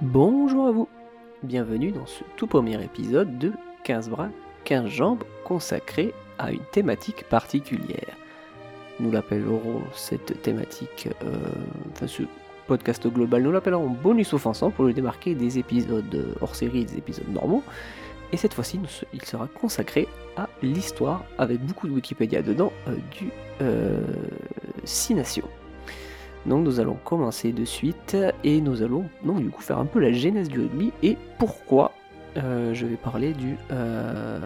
Bonjour à vous, bienvenue dans ce tout premier épisode de 15 bras, 15 jambes consacré à une thématique particulière. Nous l'appellerons cette thématique, euh, enfin ce podcast global, nous l'appellerons bonus offensant pour le démarquer des épisodes hors série et des épisodes normaux. Et cette fois-ci, il sera consacré à l'histoire, avec beaucoup de Wikipédia dedans, euh, du euh. Donc nous allons commencer de suite et nous allons donc du coup faire un peu la genèse du rugby et pourquoi euh, je vais parler du, euh.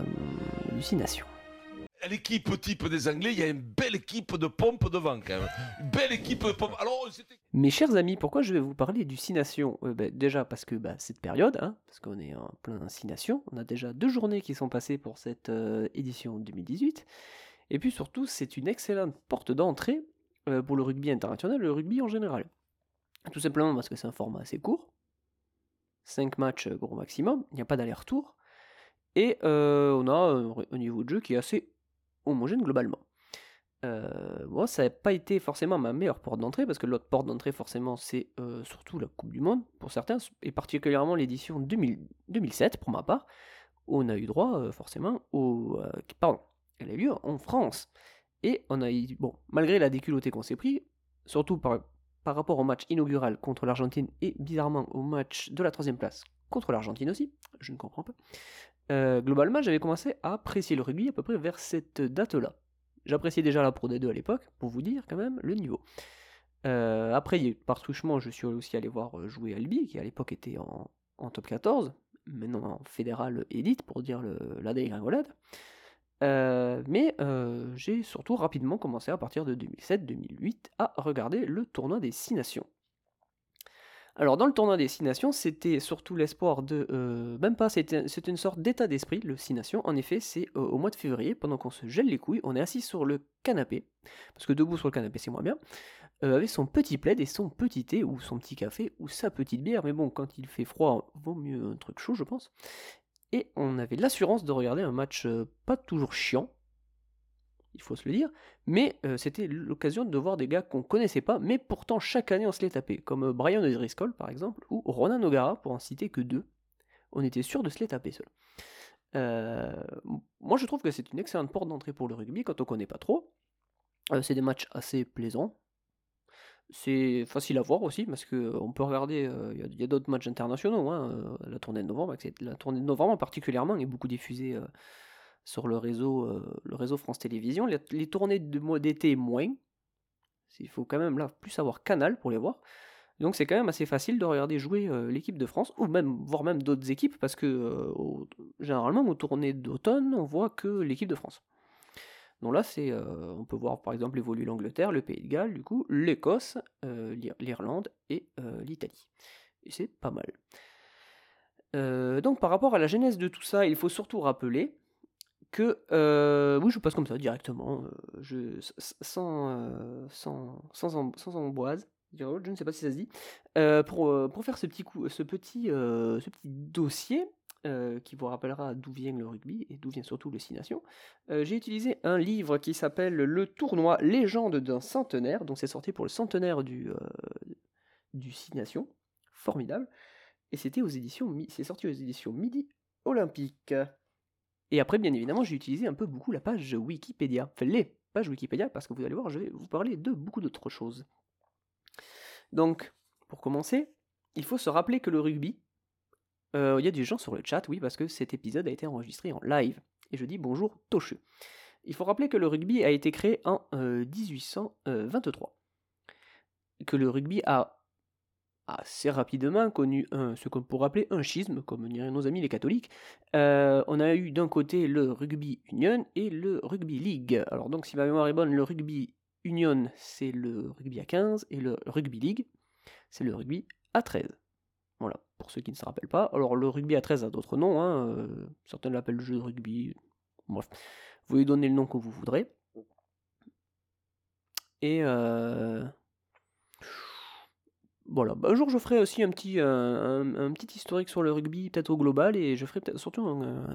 L'équipe type des Anglais, il y a une belle équipe de pompe devant quand même. Une belle équipe de pompe. Alors, Mes chers amis, pourquoi je vais vous parler du euh, ben, Déjà parce que bah, cette période, hein, parce qu'on est en plein Nations, on a déjà deux journées qui sont passées pour cette euh, édition 2018. Et puis surtout, c'est une excellente porte d'entrée pour le rugby international, le rugby en général. Tout simplement parce que c'est un format assez court. 5 matchs gros maximum, il n'y a pas d'aller-retour. Et on a un, niveau de jeu qui est assez homogène globalement. Euh, moi, ça n'a pas été forcément ma meilleure porte d'entrée, parce que l'autre porte d'entrée, forcément, c'est euh, surtout la Coupe du Monde, pour certains, et particulièrement l'édition 2007, pour ma part, où on a eu droit, euh, forcément, au... pardon, elle a eu lieu en France. Et on a bon, malgré la déculottée qu'on s'est pris, surtout par, par rapport au match inaugural contre l'Argentine, et bizarrement au match de la troisième place contre l'Argentine aussi, je ne comprends pas, euh, globalement, j'avais commencé à apprécier le rugby à peu près vers cette date-là. J'appréciais déjà la Pro D2 à l'époque, pour vous dire quand même le niveau. Euh, après, par truchement, je suis aussi allé voir euh, jouer Albi, qui à l'époque était en, top 14, maintenant en fédéral élite, pour dire la dégringolade. Mais j'ai surtout rapidement commencé à partir de 2007-2008 à regarder le tournoi des 6 nations. Alors dans le tournoi des 6 nations, c'était surtout l'espoir de... Euh, même pas, c'était une sorte d'état d'esprit, le 6 nations. En effet, c'est euh, au mois de février, pendant qu'on se gèle les couilles, on est assis sur le canapé, parce que debout sur le canapé c'est moins bien, euh, avec son petit plaid et son petit thé, ou son petit café, ou sa petite bière, mais bon, quand il fait froid, vaut mieux un truc chaud je pense. Et on avait l'assurance de regarder un match pas toujours chiant, il faut se le dire, mais euh, c'était l'occasion de voir des gars qu'on connaissait pas, mais pourtant chaque année on se les tapait, comme euh, Brian O'Driscoll par exemple, ou Ronan O'Gara, pour en citer que deux. On était sûr de se les taper seul. Euh, moi je trouve que c'est une excellente porte d'entrée pour le rugby quand on connaît pas trop. c'est des matchs assez plaisants. C'est facile à voir aussi parce que on peut regarder, il y a, d'autres matchs internationaux, hein, la tournée de novembre, la tournée de novembre particulièrement est beaucoup diffusée sur le réseau, euh, le réseau France Télévisions. Les, tournées de mois d'été, moins. Il faut quand même là plus avoir Canal pour les voir. Donc c'est quand même assez facile de regarder jouer euh, l'équipe de France, ou même voire même d'autres équipes, parce que euh, généralement aux tournées d'automne, on voit que l'équipe de France. Donc là, c'est, on peut voir par exemple évoluer l'Angleterre, le Pays de Galles, du coup, l'Écosse, l'Irlande et l'Italie. Et c'est pas mal. donc par rapport à la genèse de tout ça, il faut surtout rappeler que euh, oui, je passe comme ça directement, euh, sans, euh, sans, amboise, je ne sais pas si ça se dit, pour, faire ce petit dossier qui vous rappellera d'où vient le rugby et d'où vient surtout le Six Nations, j'ai utilisé un livre qui s'appelle Le tournoi Légende d'un centenaire, donc c'est sorti pour le centenaire du, du Six Nations, formidable, et c'était c'est sorti aux éditions Midi Olympique. Et après, bien évidemment, j'ai utilisé un peu beaucoup la page Wikipédia. Enfin, les pages Wikipédia, parce que vous allez voir, je vais vous parler de beaucoup d'autres choses. Donc, pour commencer, il faut se rappeler que le rugby, euh, il y a des gens sur le chat, oui, parce que cet épisode a été enregistré en live. Et je dis bonjour Tocheux. Il faut rappeler que le rugby a été créé en 1823. Euh, que le rugby a assez rapidement connu ce qu'on pourrait appeler un schisme, comme diraient nos amis les catholiques. Euh, on a eu d'un côté le rugby union et le rugby league. Alors donc si ma mémoire est bonne, le rugby union c'est le rugby à 15 et le rugby league c'est le rugby à 13. Voilà, pour ceux qui ne se rappellent pas. Alors le rugby à 13 a d'autres noms, hein, euh, certains l'appellent jeu de rugby. Bref, vous lui donnez le nom que vous voudrez. Et euh, voilà, bah, un jour je ferai aussi un petit, un, petit historique sur le rugby, peut-être au global, et je ferai surtout un,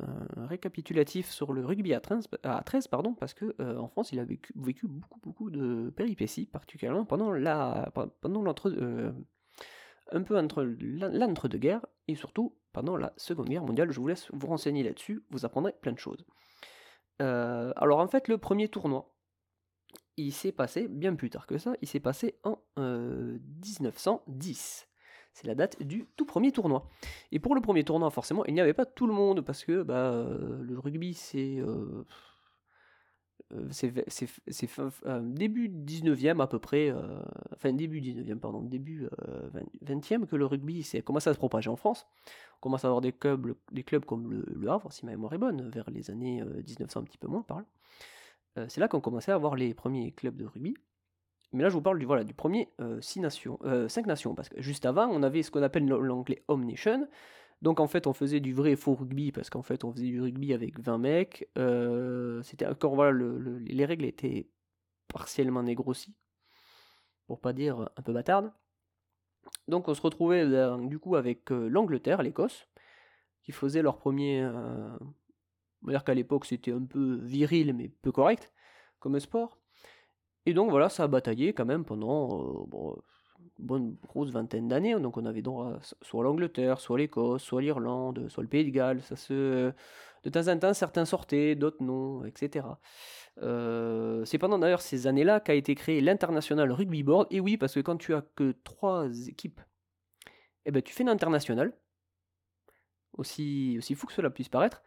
récapitulatif sur le rugby à 13, à 13 pardon, parce que euh, en France il a vécu, beaucoup, beaucoup de péripéties, particulièrement pendant la, pendant euh, un peu entre l'entre-deux-guerres, et surtout pendant la Seconde Guerre mondiale. Je vous laisse vous renseigner là-dessus, vous apprendrez plein de choses. Euh, alors en fait, le premier tournoi, il s'est passé bien plus tard que ça, il s'est passé en 1910. Euh, c'est la date du tout premier tournoi. Et pour le premier tournoi, forcément, il n'y avait pas tout le monde, parce que bah, euh, le rugby, c'est... c'est début 19e à peu près, enfin début 19e, pardon, début 20e que le rugby s'est commencé à se propager en France. On commence à avoir des clubs, des clubs comme le, Havre, si ma mémoire est bonne, vers les années 1900 un petit peu moins par là. Euh, c'est là qu'on commençait à avoir les premiers clubs de rugby. Mais là, je vous parle du, voilà, du premier 6 euh, nations, 5 euh, nations, parce que juste avant, on avait ce qu'on appelle l'anglais Home Nation. Donc en fait, on faisait du vrai faux rugby, parce qu'en fait, on faisait du rugby avec 20 mecs. C'était encore, voilà, les règles étaient partiellement négrossies, pour pas dire un peu bâtardes. Donc on se retrouvait du coup avec l'Angleterre, l'Écosse, qui faisait leur premier, on va dire qu'à l'époque c'était un peu viril mais peu correct comme sport. Et donc voilà, ça a bataillé quand même pendant euh, bonne grosse vingtaine d'années. Donc on avait droit soit l'Angleterre, soit l'Écosse, soit l'Irlande, soit le Pays de Galles. Ça se... De temps en temps, certains sortaient, d'autres non, etc. Euh, c'est pendant d'ailleurs ces années-là qu'a été créé l'International Rugby Board. Et oui, parce que quand tu as que trois équipes, eh ben, tu fais l'international. Aussi, aussi fou que cela puisse paraître.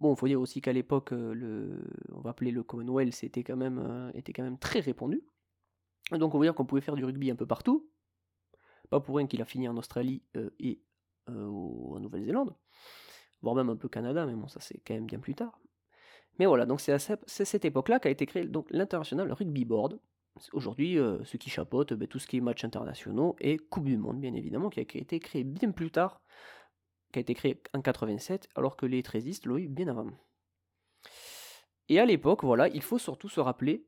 Bon, il faut dire aussi qu'à l'époque, euh, le, on va appeler le Commonwealth, c'était quand même, euh, était quand même très répandu. Donc on va dire qu'on pouvait faire du rugby un peu partout. Pas pour rien qu'il a fini en Australie euh, et en Nouvelle-Zélande, voire même un peu Canada, mais bon, ça c'est quand même bien plus tard. Mais voilà, donc c'est à cette époque-là qu'a été créé l'International Rugby Board. Aujourd'hui, ce qui chapeaute ben, tout ce qui est matchs internationaux et Coupe du Monde, bien évidemment, qui a été créé bien plus tard qui a été créé en 87, alors que les 13 l'ont eu bien avant. Et à l'époque, voilà, il faut surtout se rappeler,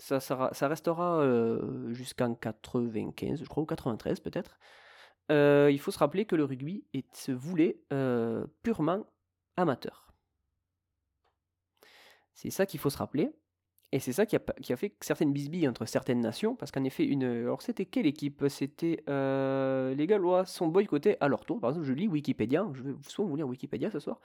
ça, restera euh, jusqu'en 95, je crois, ou 93 peut-être, euh, il faut se rappeler que le rugby est, se voulait euh, purement amateur. C'est ça qu'il faut se rappeler. Et c'est ça qui a, fait certaines bisbilles entre certaines nations, parce qu'en effet, une. Alors, c'était quelle équipe? C'était. Les Gallois sont boycottés à leur tour. Par exemple, je lis Wikipédia, je vais souvent vous lire Wikipédia ce soir.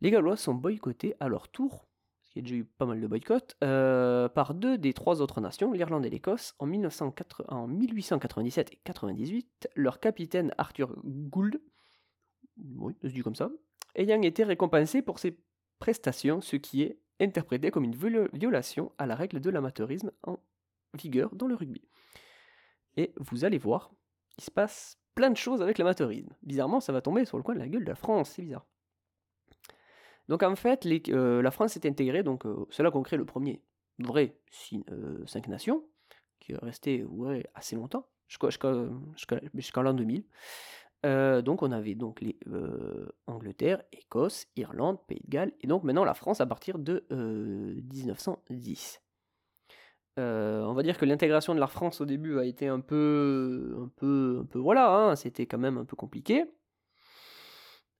Les Gallois sont boycottés à leur tour, parce qu'il y a déjà eu pas mal de boycotts, euh, par deux des trois autres nations, l'Irlande et l'Écosse, en, 1904, en 1897 et 98. Leur capitaine Arthur Gould, oui, se dit comme ça, ayant été récompensé pour ses prestations, ce qui est interprété comme une violation à la règle de l'amateurisme en vigueur dans le rugby. Et vous allez voir, il se passe plein de choses avec l'amateurisme. Bizarrement, ça va tomber sur le coin de la gueule de la France, c'est bizarre. Donc en fait, euh, la France s'est intégrée, donc euh, c'est là qu'on crée le premier vrai 5 euh, nations, qui est resté assez longtemps, jusqu'en l'an 2000. Euh, donc on avait donc les Angleterre, Écosse, Irlande, Pays de Galles, et donc maintenant la France à partir de 1910. Euh, on va dire que l'intégration de la France au début a été un peu, un peu, un peu voilà, hein, c'était quand même un peu compliqué.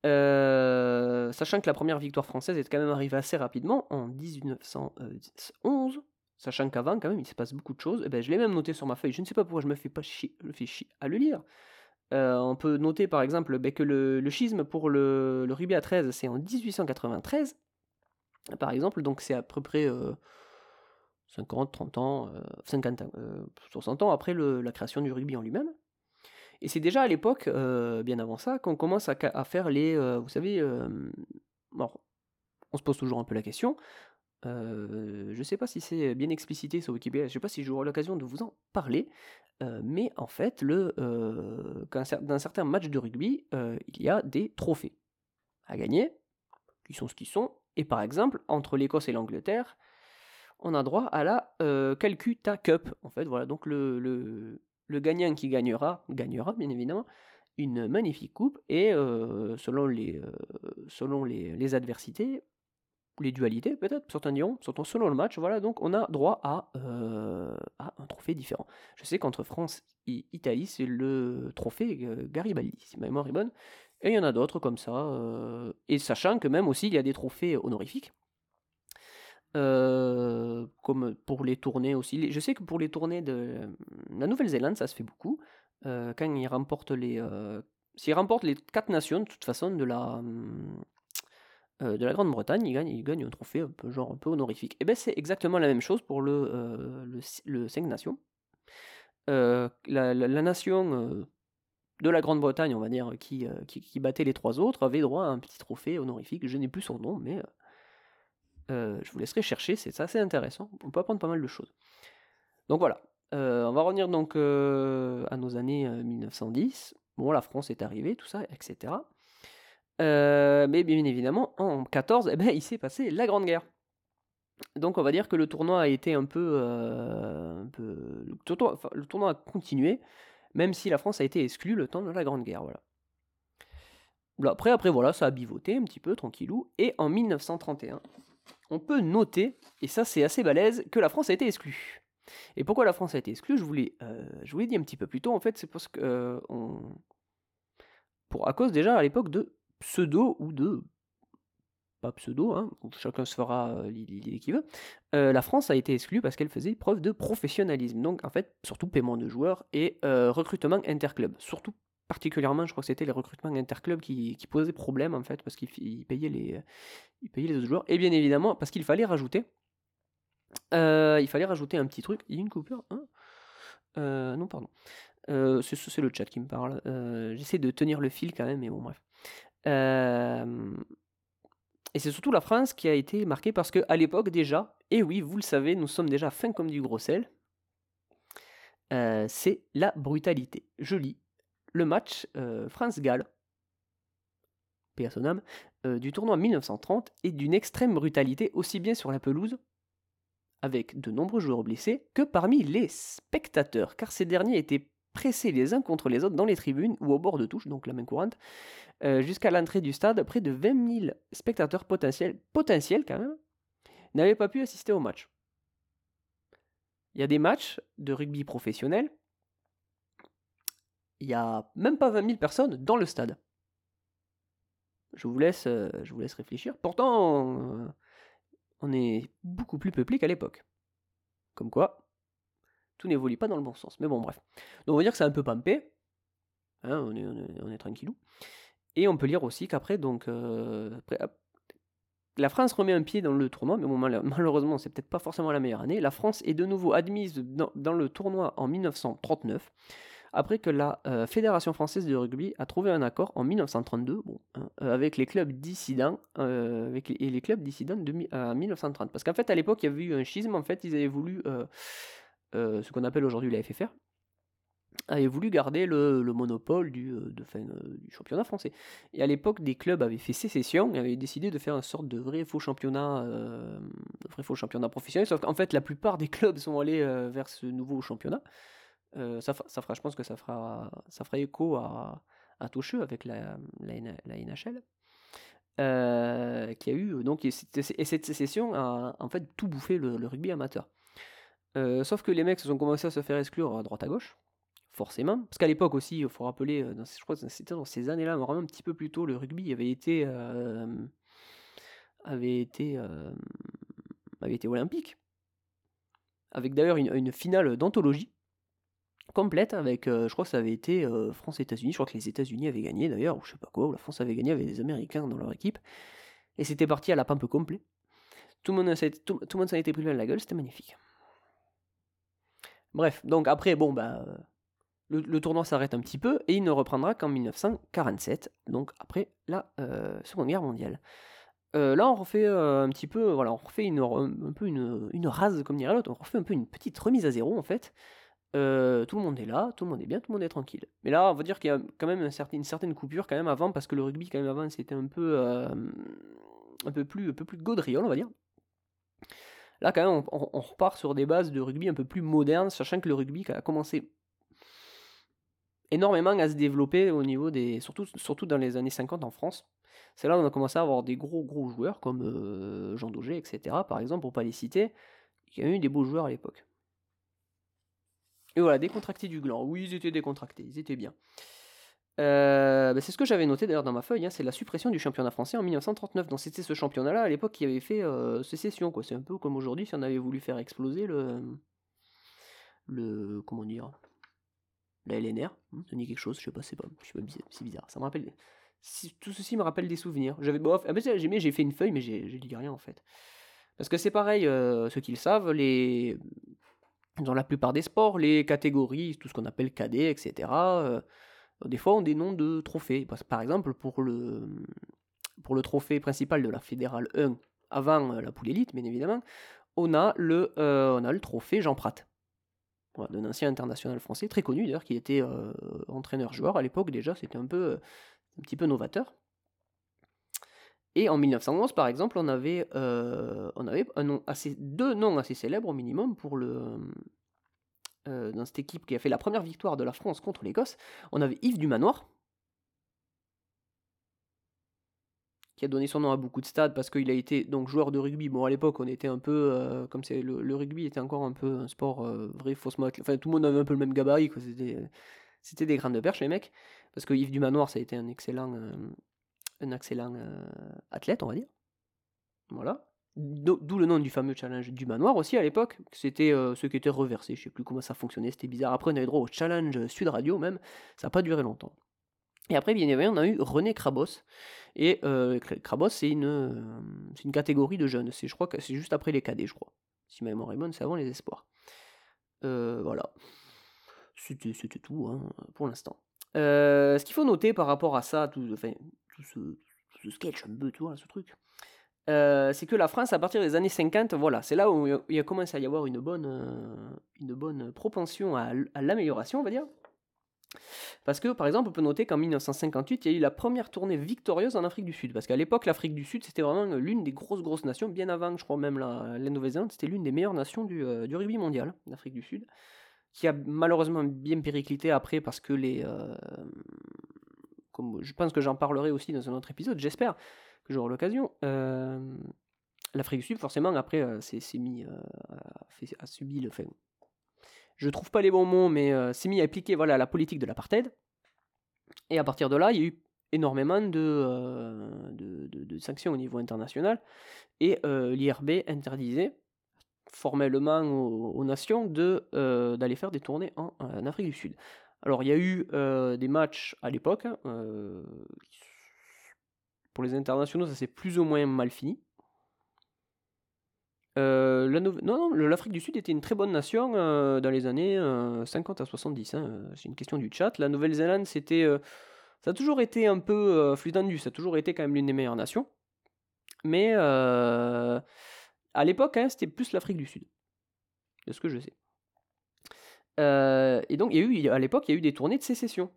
Sachant que la première victoire française est quand même arrivée assez rapidement en 1911, sachant qu'avant quand même il se passe beaucoup de choses. Eh ben, je l'ai même noté sur ma feuille. Je ne sais pas pourquoi je me fais pas chier, je fais chier à le lire. Euh, on peut noter par exemple ben, que le, schisme pour le, rugby à 13, c'est en 1893, par exemple, donc c'est à peu près 50, euh, 30 ans, 50 euh, 60 ans après la création du rugby en lui-même. Et c'est déjà à l'époque, bien avant ça, qu'on commence à, faire les. vous savez, on se pose toujours un peu la question. je ne sais pas si c'est bien explicité sur Wikipédia, je ne sais pas si j'aurai l'occasion de vous en parler, euh, mais en fait, le, euh, dans certains matchs de rugby, euh, il y a des trophées à gagner, qui sont ce qu'ils sont. Et par exemple, entre l'Écosse et l'Angleterre, on a droit à la Calcutta Cup. En fait, voilà, donc le, le, gagnant qui gagnera, gagnera bien évidemment, une magnifique coupe. Et selon, les, selon les, les adversités, les dualités peut-être, certains diront, selon le match, voilà, donc on a droit à, euh, à un trophée différent. Je sais qu'entre France et Italie, c'est le trophée euh, Garibaldi, si ma mémoire est bonne, et il y en a d'autres comme ça, euh, et sachant que même aussi il y a des trophées honorifiques, euh, comme pour les tournées aussi. Je sais que pour les tournées de la Nouvelle-Zélande, ça se fait beaucoup, euh, quand ils remportent les... euh, S'ils remportent les quatre nations, de toute façon, de la... hum, euh, de la Grande-Bretagne, ils gagnent, ils gagnent un trophée un peu, genre, peu honorifique. Et bien c'est exactement la même chose pour le, euh, le, le 5 nations. La, nation de la Grande-Bretagne, on va dire, qui, qui, qui battait les trois autres, avait droit à un petit trophée honorifique. Je n'ai plus son nom, mais euh, je vous laisserai chercher, c'est assez intéressant. On peut apprendre pas mal de choses. Donc voilà, Euh, on va revenir donc euh, à nos années euh, 1910. Bon, la France est arrivée, tout ça, etc. Mais bien évidemment, en 14, eh ben, il s'est passé la Grande Guerre. Donc on va dire que le tournoi a été un peu... le, tournoi, a continué, même si la France a été exclue le temps de la Grande Guerre. Voilà. Là, Après, après, voilà, ça a bivoté un petit peu, tranquillou. Et en 1931, on peut noter, et ça c'est assez balèze, que la France a été exclue. Et pourquoi la France a été exclue? Je vous l'ai euh, dit un petit peu plus tôt, en fait, c'est parce que... euh, pour, à cause déjà à l'époque de pseudo ou de pas pseudo, hein, chacun se fera euh, l'idée qu'il veut, euh, la France a été exclue parce qu'elle faisait preuve de professionnalisme. Donc en fait, surtout paiement de joueurs et recrutement interclub. Surtout particulièrement, je crois que c'était les recrutements interclubs qui, posaient problème en fait, parce qu'ils ils payaient, les, ils payaient les autres joueurs. Et bien évidemment, parce qu'il fallait rajouter, euh, il fallait rajouter un petit truc. Il y a une coupure Non, pardon. Euh, c'est le chat qui me parle. Euh, J'essaie de tenir le fil quand même, mais bon, bref. Et c'est surtout la France qui a été marquée parce qu'à l'époque déjà, et oui, vous le savez, nous sommes déjà fins comme du gros sel, c'est la brutalité. Je lis le match euh, France-Galles, paix euh, du tournoi 1930 est d'une extrême brutalité aussi bien sur la pelouse, avec de nombreux joueurs blessés, que parmi les spectateurs, car ces derniers étaient pressés les uns contre les autres dans les tribunes ou au bord de touche, donc la main courante, euh, jusqu'à l'entrée du stade, près de 20 000 spectateurs potentiels, potentiels quand même, n'avaient pas pu assister au match. Il y a des matchs de rugby professionnel, il y a même pas 20 000 personnes dans le stade. Je vous laisse, euh, je vous laisse réfléchir. Pourtant, euh, on est beaucoup plus peuplé qu'à l'époque. Comme quoi, tout n'évolue pas dans le bon sens. Mais bon, bref. Donc on va dire que c'est un peu pampé. Hein, on, est, on, tranquillou. Et on peut lire aussi qu'après, donc, euh, la France remet un pied dans le tournoi, mais bon, mal- malheureusement, c'est peut-être pas forcément la meilleure année. La France est de nouveau admise dans le tournoi en 1939, après que la euh, Fédération française de rugby a trouvé un accord en 1932 bon, hein, euh, avec les clubs dissidents euh, avec les, et les clubs dissidents de mi- à 1930. Parce qu'en fait, à l'époque, il y avait eu un schisme. En fait, ils avaient voulu euh, ce qu'on appelle aujourd'hui la FFR avait voulu garder le, le monopole du, championnat français. Et à l'époque, des clubs avaient fait sécession et avaient décidé de faire une sorte de vrai faux championnat, vrai faux championnat professionnel. Sauf qu'en fait, la plupart des clubs sont allés vers ce nouveau championnat. Euh, ça, fera, je pense que ça fera, ça fera écho à, à avec la, la, NHL. euh, qui a eu donc et cette, et cette sécession a en fait tout bouffé le, rugby amateur. Euh, sauf que les mecs ont commencé à se faire exclure à droite à gauche, forcément. Parce qu'à l'époque aussi, il faut rappeler, euh, dans, ces- je crois que c'était dans ces années-là, mais vraiment un petit peu plus tôt, le rugby avait été, euh, avait été, euh, avait été olympique. Avec d'ailleurs une, une finale d'anthologie complète avec, euh, je crois que ça avait été euh, France-États-Unis, je crois que les États-Unis avaient gagné d'ailleurs, ou je sais pas quoi, ou la France avait gagné avec les Américains dans leur équipe. Et c'était parti à la pampe complet. Tout le monde s'en tout, tout était pris plein la gueule, c'était magnifique. Bref, donc après, bon, bah, euh, le, tournoi s'arrête un petit peu et il ne reprendra qu'en 1947, donc après la Seconde Guerre mondiale. Là, on refait un petit peu, voilà, on refait une, un peu une, une rase, comme dirait l'autre, on refait un peu une petite remise à zéro en fait. Euh, tout le monde est là, tout le monde est bien, tout le monde est tranquille. Mais là, on va dire qu'il y a quand même une certaine coupure quand même avant, parce que le rugby quand même avant c'était un peu, euh, un peu plus, un peu on va dire. Là, quand même, on repart sur des bases de rugby un peu plus modernes, sachant que le rugby a commencé énormément à se développer au niveau des. Surtout, surtout dans les années 50 en France. C'est là où on a commencé à avoir des gros gros joueurs comme euh, Jean Daugé, etc. Par exemple, pour pas les citer, il y a eu des beaux joueurs à l'époque. Et voilà, décontractés du gland. Oui, ils étaient décontractés, ils étaient bien. Euh, bah, c'est ce que j'avais noté d'ailleurs dans ma feuille, hein, c'est la suppression du championnat français en 1939. Donc c'était ce championnat-là à l'époque qui avait fait euh, sécession. C'est un peu comme aujourd'hui si on avait voulu faire exploser le. le comment dire La LNR. Hein, ça dit quelque chose, je sais pas, c'est pas, c'est bizarre. Ça me rappelle. tout ceci me rappelle des souvenirs. J'avais ah, j'ai, j'ai fait une feuille, mais j'ai, dit rien en fait. Parce que c'est pareil, euh, ceux qui le savent, les. Dans la plupart des sports, les catégories, tout ce qu'on appelle cadet, etc des fois ont des noms de trophées. Par exemple, pour le, pour le trophée principal de la Fédérale 1, avant euh, la poule élite, bien évidemment, on a le, euh, on a le trophée Jean Prat. d'un ancien international français, très connu d'ailleurs, qui était euh, entraîneur-joueur à l'époque déjà, c'était un un petit peu novateur. Et en 1911, par exemple, on avait, on avait un nom assez, deux noms assez célèbres au minimum pour le, euh, dans cette équipe qui a fait la première victoire de la France contre l'Écosse, on avait Yves Dumanoir, qui a donné son nom à beaucoup de stades parce qu'il a été donc joueur de rugby. Bon, à l'époque, on était un peu, euh, comme c'est le, rugby était encore un peu un sport euh, vrai, faussement. Enfin, tout le monde avait un peu le même gabarit. C'était, c'était des grains de perche, les mecs. Parce que Yves Dumanoir, ça a été un excellent, un excellent athlète, on va dire. Voilà. D'où le nom du fameux challenge du manoir aussi à l'époque. C'était euh, ce qui était reversé. Je sais plus comment ça fonctionnait, c'était bizarre. Après, on avait droit au challenge Sud Radio même. Ça n'a pas duré longtemps. Et après, bien évidemment, on a eu René Krabos. Et euh, Krabos, c'est une, euh, une catégorie de jeunes. Je crois que c'est juste après les cadets, je crois. Si ma mémoire est bonne, c'est avant les espoirs. voilà. C'était tout hein, pour l'instant. ce qu'il faut noter par rapport à ça, tout, enfin, ce, sketch un peu, tout, ce truc, euh, c'est que la France, à partir des années 50, voilà, c'est là où il a commencé à y avoir une bonne, euh, une bonne propension à, l'amélioration, on va dire. Parce que, par exemple, on peut noter qu'en 1958, il y a eu la première tournée victorieuse en Afrique du Sud. Parce qu'à l'époque, l'Afrique du Sud, c'était vraiment l'une des grosses, grosses nations, bien avant, je crois même, la, la Nouvelle-Zélande, c'était l'une des meilleures nations du, euh, du rugby mondial, l'Afrique du Sud, qui a malheureusement bien périclité après parce que les... comme je pense que j'en parlerai aussi dans un autre épisode, j'espère, j'aurai l'occasion. Euh, L'Afrique du Sud, forcément, après, euh, s'est mis euh, à, subir le fait. Je trouve pas les bons mots, mais s'est mis à appliquer voilà, la politique de l'apartheid. Et à partir de là, il y a eu énormément de, sanctions au niveau international. Et l'IRB interdisait formellement aux, nations d'aller faire des tournées en, Afrique du Sud. Alors il y a eu des matchs à l'époque hein, pour les internationaux, ça s'est plus ou moins mal fini. Non, non, l'Afrique du Sud était une très bonne nation dans les années 50 euh, à 70. Hein, c'est une question du chat. La Nouvelle-Zélande, c'était, ça a toujours été un peu flux tendu. Ça a toujours été quand même l'une des meilleures nations. Mais à l'époque, hein, c'était plus l'Afrique du Sud. De ce que je sais. Et donc, il y a eu, à l'époque, il y a eu des tournées de sécession.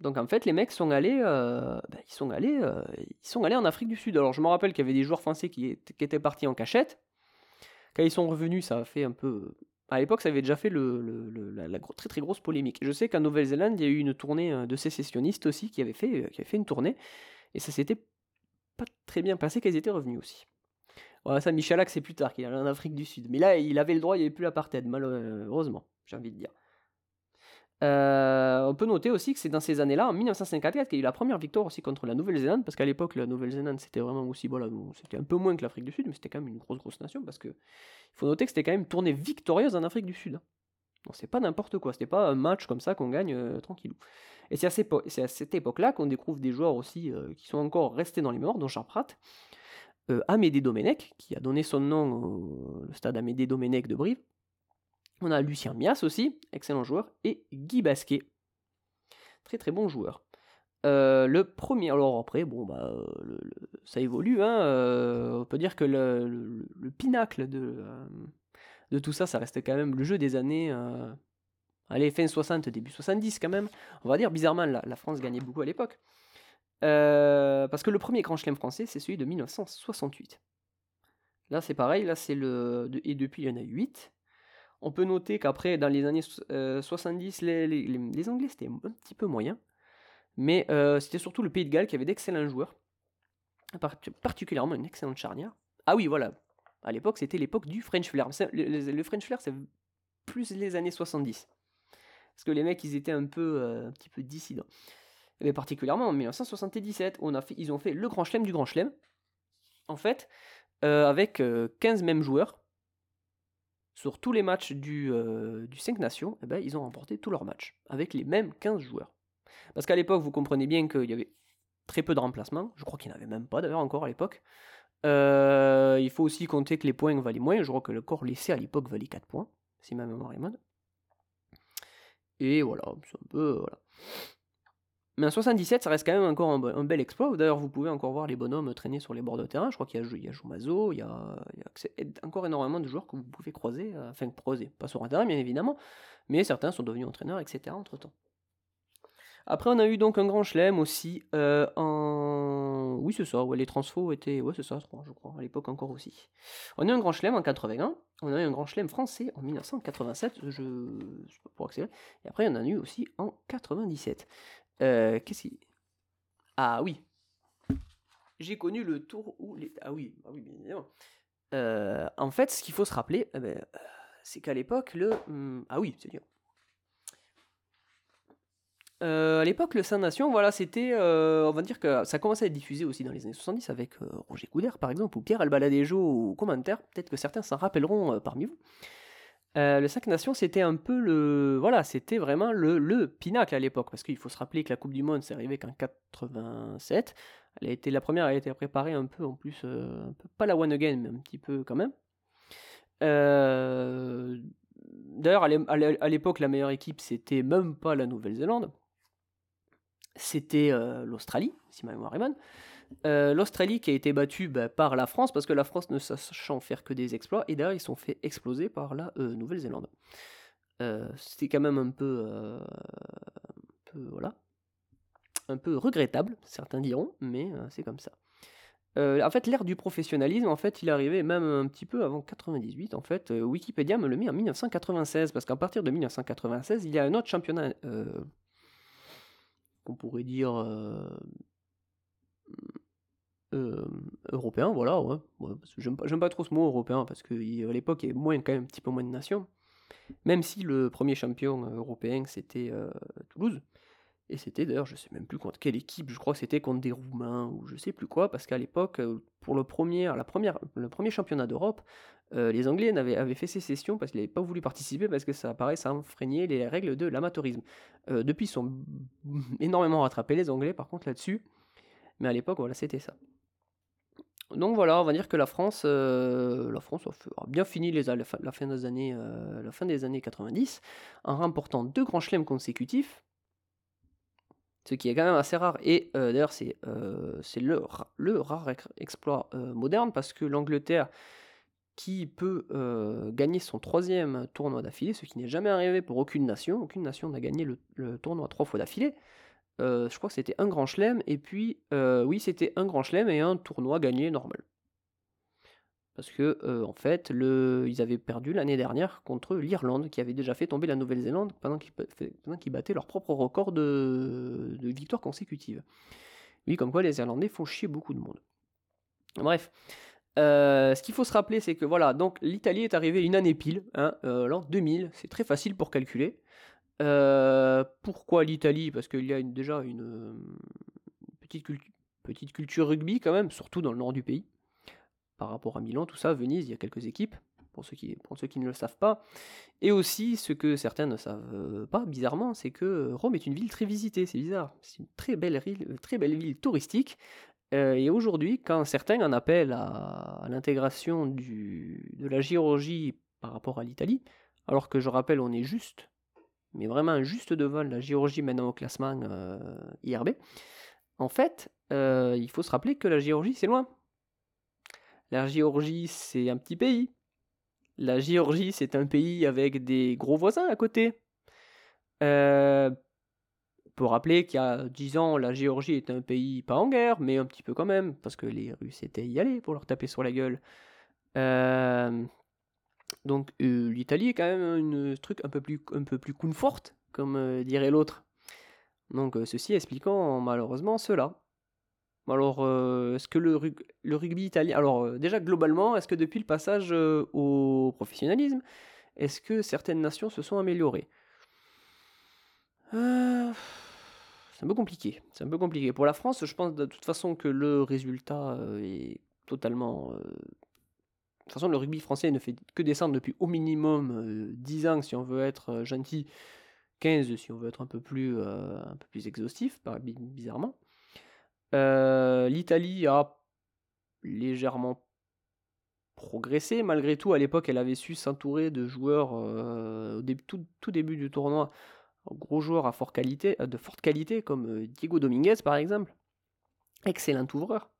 Donc en fait, les mecs sont allés, euh, bah, ils sont allés, euh, ils sont allés en Afrique du Sud. Alors je me rappelle qu'il y avait des joueurs français qui, étaient partis en cachette. Quand ils sont revenus, ça a fait un peu. À l'époque, ça avait déjà fait le, la, très très grosse polémique. Je sais qu'en Nouvelle-Zélande, il y a eu une tournée euh, de sécessionnistes aussi qui avait fait, qui avait fait une tournée, et ça s'était pas très bien passé qu'ils étaient revenus aussi. Voilà, ça, Michalak, c'est plus tard qu'il allait en Afrique du Sud. Mais là, il avait le droit, il n'y avait plus l'apartheid, malheureusement, j'ai envie de dire. Euh, on peut noter aussi que c'est dans ces années-là, en 1954, qu'il y a eu la première victoire aussi contre la Nouvelle-Zélande, parce qu'à l'époque, la Nouvelle-Zélande, c'était vraiment aussi, voilà, c'était un peu moins que l'Afrique du Sud, mais c'était quand même une grosse, grosse nation, parce que il faut noter que c'était quand même tournée victorieuse en Afrique du Sud. Hein. Donc c'est pas n'importe quoi, c'était pas un match comme ça qu'on gagne euh, tranquillou. Et c'est à, cette époque-là qu'on découvre des joueurs aussi euh, qui sont encore restés dans les mémoires, dont Jean Pratt, Amédée Domenech, qui a donné son nom au stade Amédée Domenech de Brive, on a Lucien Mias aussi, excellent joueur, et Guy Basquet, très très bon joueur. Euh, le premier, alors après, bon, bah, ça évolue, hein, euh, on peut dire que le, pinacle de, euh, tout ça, ça reste quand même le jeu des années, allez, fin 60, début 70 quand même. On va dire, bizarrement, la France gagnait beaucoup à l'époque. Parce que le premier grand chelem français, c'est celui de 1968. Là, c'est pareil, là, c'est le. Et depuis, il y en a 8. On peut noter qu'après, dans les années 70, les, les, Anglais, c'était un petit peu moyen. Mais c'était surtout le Pays de Galles qui avait d'excellents joueurs. Particulièrement une excellente charnière. Ah oui, voilà. À l'époque, c'était l'époque du French Flair. Le, French Flair, c'est plus les années 70. Parce que les mecs, ils étaient un peu, un petit peu dissidents. Et particulièrement en 1977, on a fait, ils ont fait le Grand Chelem du Grand Chelem. En fait, avec 15 mêmes joueurs, sur tous les matchs du, du 5 Nations, eh ben, ils ont remporté tous leurs matchs, avec les mêmes 15 joueurs. Parce qu'à l'époque, vous comprenez bien qu'il y avait très peu de remplacements, je crois qu'il n'y en avait même pas d'ailleurs encore à l'époque. il faut aussi compter que les points valaient moins, je crois que le corps laissé à l'époque valait 4 points, si ma mémoire est bonne. Et voilà, c'est un peu... Voilà. Mais en 77, ça reste quand même encore un, bel exploit. D'ailleurs, vous pouvez encore voir les bonhommes traîner sur les bords de terrain. Je crois qu'il y a, Joumazo, il y a, encore énormément de joueurs que vous pouvez croiser, euh, enfin croiser, pas sur un terrain bien évidemment, mais certains sont devenus entraîneurs, etc. entre temps. Après, on a eu donc un grand chelem aussi euh, en. Oui, c'est ça, ouais, les transfos étaient. Ouais, c'est ça, je crois, à l'époque encore aussi. On a eu un grand chelem en 81, on a eu un grand chelem français en 1987, je. pour accélérer, et après, on en a eu aussi en 97. Euh, qu'est-ce qui... Ah oui. J'ai connu le tour où les... Ah oui, ah oui bien évidemment. Euh, en fait, ce qu'il faut se rappeler, eh ben, c'est qu'à l'époque, le... Hmm, ah oui, c'est dur. Euh, à l'époque, le Saint-Nation, voilà, c'était, on va dire que ça commençait à être diffusé aussi dans les années 70 avec Roger Coudert, par exemple, ou Pierre Albaladejo au commentaire. Peut-être que certains s'en rappelleront parmi vous. Euh, le 5 Nations, c'était un peu le. Voilà, c'était vraiment le, le pinacle à l'époque. Parce qu'il faut se rappeler que la Coupe du Monde, c'est arrivé qu'en 87. Elle a été, la première a été préparée un peu en plus. Euh, un pas la One Again, mais un petit peu quand même. Euh, d'ailleurs, à l'époque, la meilleure équipe, c'était même pas la Nouvelle-Zélande. C'était l'Australie, si ma mémoire est bonne. Euh, L'Australie qui a été battue bah, par la France, parce que la France ne sachant faire que des exploits, et d'ailleurs ils sont fait exploser par la euh, Nouvelle-Zélande. Euh, c'était quand même un peu, un peu, voilà, un peu regrettable, certains diront, mais c'est comme ça. en fait, l'ère du professionnalisme, en fait, il arrivait même un petit peu avant 98. En fait, Wikipédia me le met en 1996, parce qu'à partir de 1996, il y a un autre championnat qu'on pourrait dire euh, européen, voilà, ouais. j'aime pas, trop ce mot européen parce qu'à l'époque il y avait moins, quand même un petit peu moins de nations. Même si le premier champion euh, européen c'était euh, Toulouse. Et c'était d'ailleurs, je sais même plus contre quelle équipe, je crois que c'était contre des Roumains ou je sais plus quoi, parce qu'à l'époque, pour le premier, la première, le premier championnat d'Europe, les Anglais avaient, avaient, fait sécession parce qu'ils n'avaient pas voulu participer parce que ça apparaît, ça les règles de l'amateurisme. depuis, ils sont énormément rattrapés, les Anglais, par contre, là-dessus. Mais à l'époque, voilà, c'était ça. Donc voilà, on va dire que la France, euh, la France a bien fini les, la, fin, des années, euh, la fin des années 90 en remportant deux grands chelems consécutifs, ce qui est quand même assez rare. Et euh, d'ailleurs, c'est le, rare exploit moderne parce que l'Angleterre, qui peut gagner son troisième tournoi d'affilée, ce qui n'est jamais arrivé pour aucune nation, aucune nation n'a gagné le tournoi trois fois d'affilée. Euh, je crois que c'était un grand chelem, et puis, euh, oui, c'était un grand chelem et un tournoi gagné normal. Parce que, euh, en fait, ils avaient perdu l'année dernière contre l'Irlande, qui avait déjà fait tomber la Nouvelle-Zélande pendant qu'ils battaient leur propre record de, victoires consécutives. Oui, comme quoi les Irlandais font chier beaucoup de monde. Bref. ce qu'il faut se rappeler, c'est que voilà, donc l'Italie est arrivée une année pile, hein, l'an 2000, c'est très facile pour calculer. Euh, pourquoi l'Italie? Parce qu'il y a déjà une euh, petite, culture rugby quand même, surtout dans le nord du pays. Par rapport à Milan, tout ça, Venise, il y a quelques équipes, pour ceux qui, ne le savent pas. Et aussi, ce que certains ne savent pas, bizarrement, c'est que Rome est une ville très visitée, c'est bizarre. C'est une très belle, très belle ville touristique. Euh, et aujourd'hui, quand certains en appellent à, à l'intégration de la Géorgie par rapport à l'Italie, alors que je rappelle, on est juste mais vraiment juste devant la Géorgie maintenant au classement euh, IRB, en fait, euh, il faut se rappeler que la Géorgie, c'est loin. La Géorgie, c'est un petit pays. La Géorgie, c'est un pays avec des gros voisins à côté. Euh, on peut rappeler qu'il y a 10 ans, la Géorgie était un pays pas en guerre, mais un petit peu quand même, parce que les Russes étaient y aller pour leur taper sur la gueule. Donc l'Italie est quand même un truc un peu plus, un peu comme dirait l'autre. Donc ceci expliquant malheureusement cela. Alors, est-ce que le, rugby italien... Alors déjà globalement, est-ce que depuis le passage au professionnalisme, est-ce que certaines nations se sont améliorées? Euh, C'est un peu compliqué. C'est un peu compliqué. Pour la France, je pense de toute façon que le résultat euh, est totalement. Euh, de toute façon, le rugby français ne fait que descendre depuis au minimum 10 ans si on veut être gentil, 15 si on veut être un peu plus, un peu plus exhaustif, bizarrement. L'Italie a légèrement progressé. Malgré tout, à l'époque, elle avait su s'entourer de joueurs au tout, début du tournoi gros joueurs à euh, de forte qualité, comme euh, Diego Dominguez par exemple. Excellent ouvreur.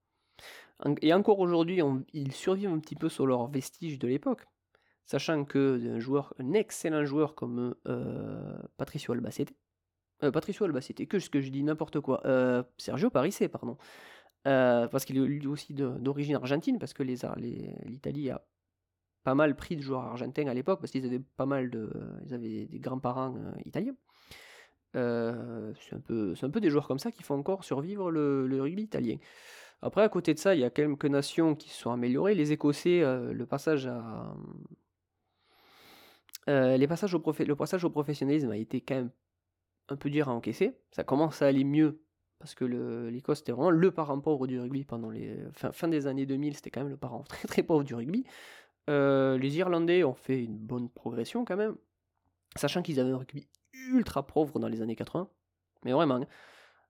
Et encore aujourd'hui, ils survivent un petit peu sur leurs vestiges de l'époque. Sachant que un, joueur, un excellent joueur comme euh, Patricio Albacete, Patricio Albacete, que ce que je dis n'importe quoi, Sergio Parisse, pardon, parce qu'il est lui aussi d'origine argentine, parce que l'Italie a pas mal pris de joueurs argentins à l'époque, parce qu'ils avaient pas mal ils avaient des grands-parents italiens. Euh, c'est un, un peu des joueurs comme ça qui font encore survivre le, rugby italien. Après, à côté de ça, il y a quelques nations qui se sont améliorées. Les Écossais, euh, le passage. Euh, au le passage au professionnalisme a été quand même un peu dur à encaisser. Ça commence à aller mieux parce que l'Écosse était vraiment le parent pauvre du rugby pendant les fin, des années 2000, c'était quand même le parent très très pauvre du rugby. les Irlandais ont fait une bonne progression quand même, sachant qu'ils avaient un rugby ultra pauvre dans les années 80. Mais vraiment,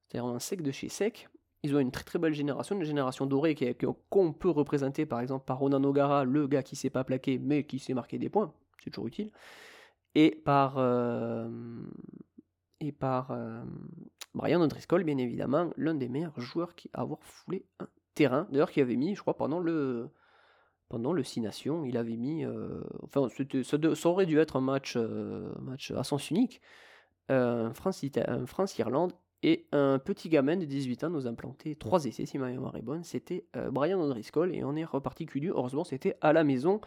c'est vraiment sec de chez sec. Ils ont une très très belle génération, une génération dorée qu'on peut représenter par exemple par Ronan O'Gara, le gars qui s'est pas plaqué mais qui s'est marqué des points, c'est toujours utile. Et par, euh, et par euh, Brian O'Driscoll, bien évidemment, l'un des meilleurs joueurs qui avoir foulé un terrain. D'ailleurs, qui avait mis, je crois, pendant le, pendant le Six Nations, il avait mis. Euh, enfin, ça, aurait dû être un match, match à sens unique. France-Irlande et un petit gamin de 18 ans nous a planté trois essais, si ma mémoire est bonne. C'était Brian O'Driscoll et on est reparti cul Heureusement, c'était à la maison.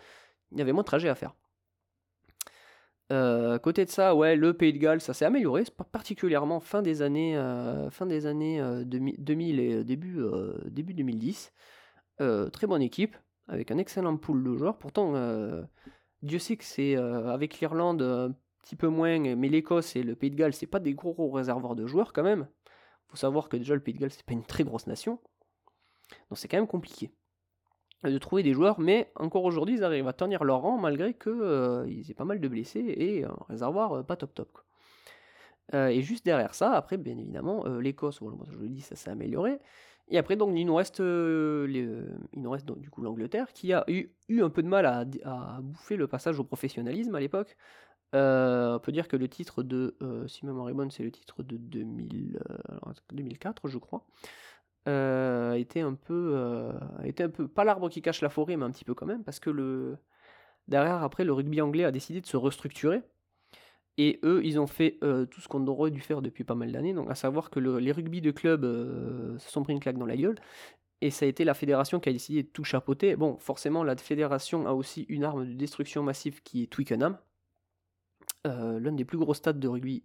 Il y avait moins de trajet à faire. côté de ça, ouais, le Pays de Galles, ça s'est amélioré, particulièrement fin des années, fin des années 2000 et début, début 2010. très bonne équipe avec un excellent pool de joueurs. Pourtant, euh, Dieu sait que c'est euh, avec l'Irlande petit peu moins, mais l'Écosse et le Pays de Galles, c'est pas des gros, réservoirs de joueurs quand même. Faut savoir que déjà le Pays de Galles, c'est pas une très grosse nation. Donc c'est quand même compliqué de trouver des joueurs, mais encore aujourd'hui, ils arrivent à tenir leur rang malgré qu'ils euh, aient pas mal de blessés et un réservoir pas top top. et juste derrière ça, après, bien évidemment, l'Écosse, bon, je le dis, ça s'est amélioré. Et après, donc, il nous reste, euh, euh, du coup l'Angleterre qui a eu, un peu de mal à, bouffer le passage au professionnalisme à l'époque. Euh, on peut dire que le titre de, si mémoire est bonne, c'est le titre de 2000, 2004, je crois. était un peu, était un peu pas l'arbre qui cache la forêt, mais un petit peu quand même, parce que le derrière après le rugby anglais a décidé de se restructurer et eux, ils ont fait euh, tout ce qu'on aurait dû faire depuis pas mal d'années, donc à savoir que les rugby de club euh, se sont pris une claque dans la gueule, et ça a été la fédération qui a décidé de tout chapeauter. Bon, forcément, la fédération a aussi une arme de destruction massive qui est Twickenham, euh, l'un des plus gros stades de rugby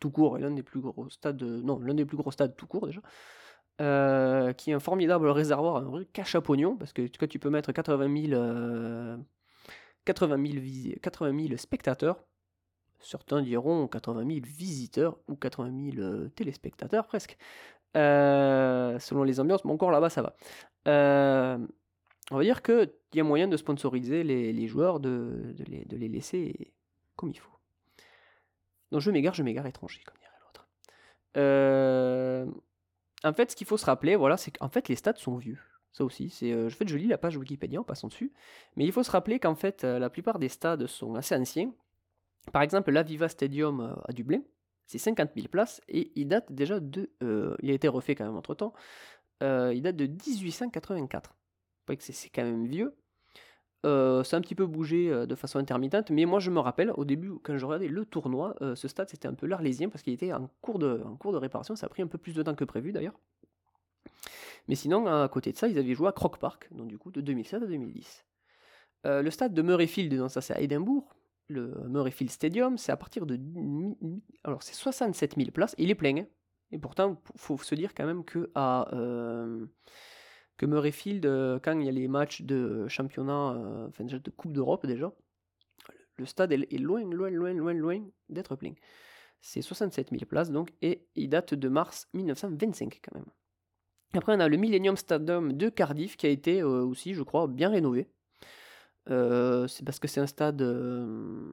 tout court, et l'un des plus gros stades, non, l'un des plus gros stades tout court déjà, qui est un formidable réservoir, un vrai cache à pognon, parce que tu peux mettre 80 000, 80 000, 80 000 spectateurs Certains diront 80 000 visiteurs ou 80 000 euh, téléspectateurs presque, euh, selon les ambiances, mais encore là-bas ça va. Euh, on va dire qu'il y a moyen de sponsoriser les, joueurs, de, les, laisser comme il faut. Donc je m'égare, je m'égare étranger, comme dirait l'autre. en fait, ce qu'il faut se rappeler, voilà, c'est qu'en fait les stats sont vieux. Ça aussi, c'est, je, fais, je lis la page Wikipédia en passant dessus, mais il faut se rappeler qu'en fait la plupart des stades sont assez anciens par exemple, l'Aviva Stadium euh, à Dublin, c'est 50 000 places et il date déjà de. Euh, il a été refait quand même entre temps. Euh, il date de 1884. C'est quand même vieux. Euh, ça a un petit peu bougé de façon intermittente, mais moi je me rappelle au début, quand je regardais le tournoi, ce stade c'était un peu l'arlésien parce qu'il était en cours, de, réparation. Ça a pris un peu plus de temps que prévu d'ailleurs. Mais sinon, à côté de ça, ils avaient joué à Croc Park, donc du coup de 2007 à 2010. le stade de Murrayfield, donc ça c'est à Édimbourg, le Murrayfield Stadium, c'est à partir de. Alors c'est 67 000 places, il est plein. Hein. Et pourtant, il faut se dire quand même que à. Que Murrayfield, quand il y a les matchs de championnat, enfin de Coupe d'Europe déjà, le stade est loin, loin, loin, loin, loin d'être plein. C'est 67 000 places donc, et il date de mars 1925 quand même. Après, on a le Millennium Stadium de Cardiff qui a été euh, aussi, je crois, bien rénové. Euh, c'est parce que c'est un stade, euh,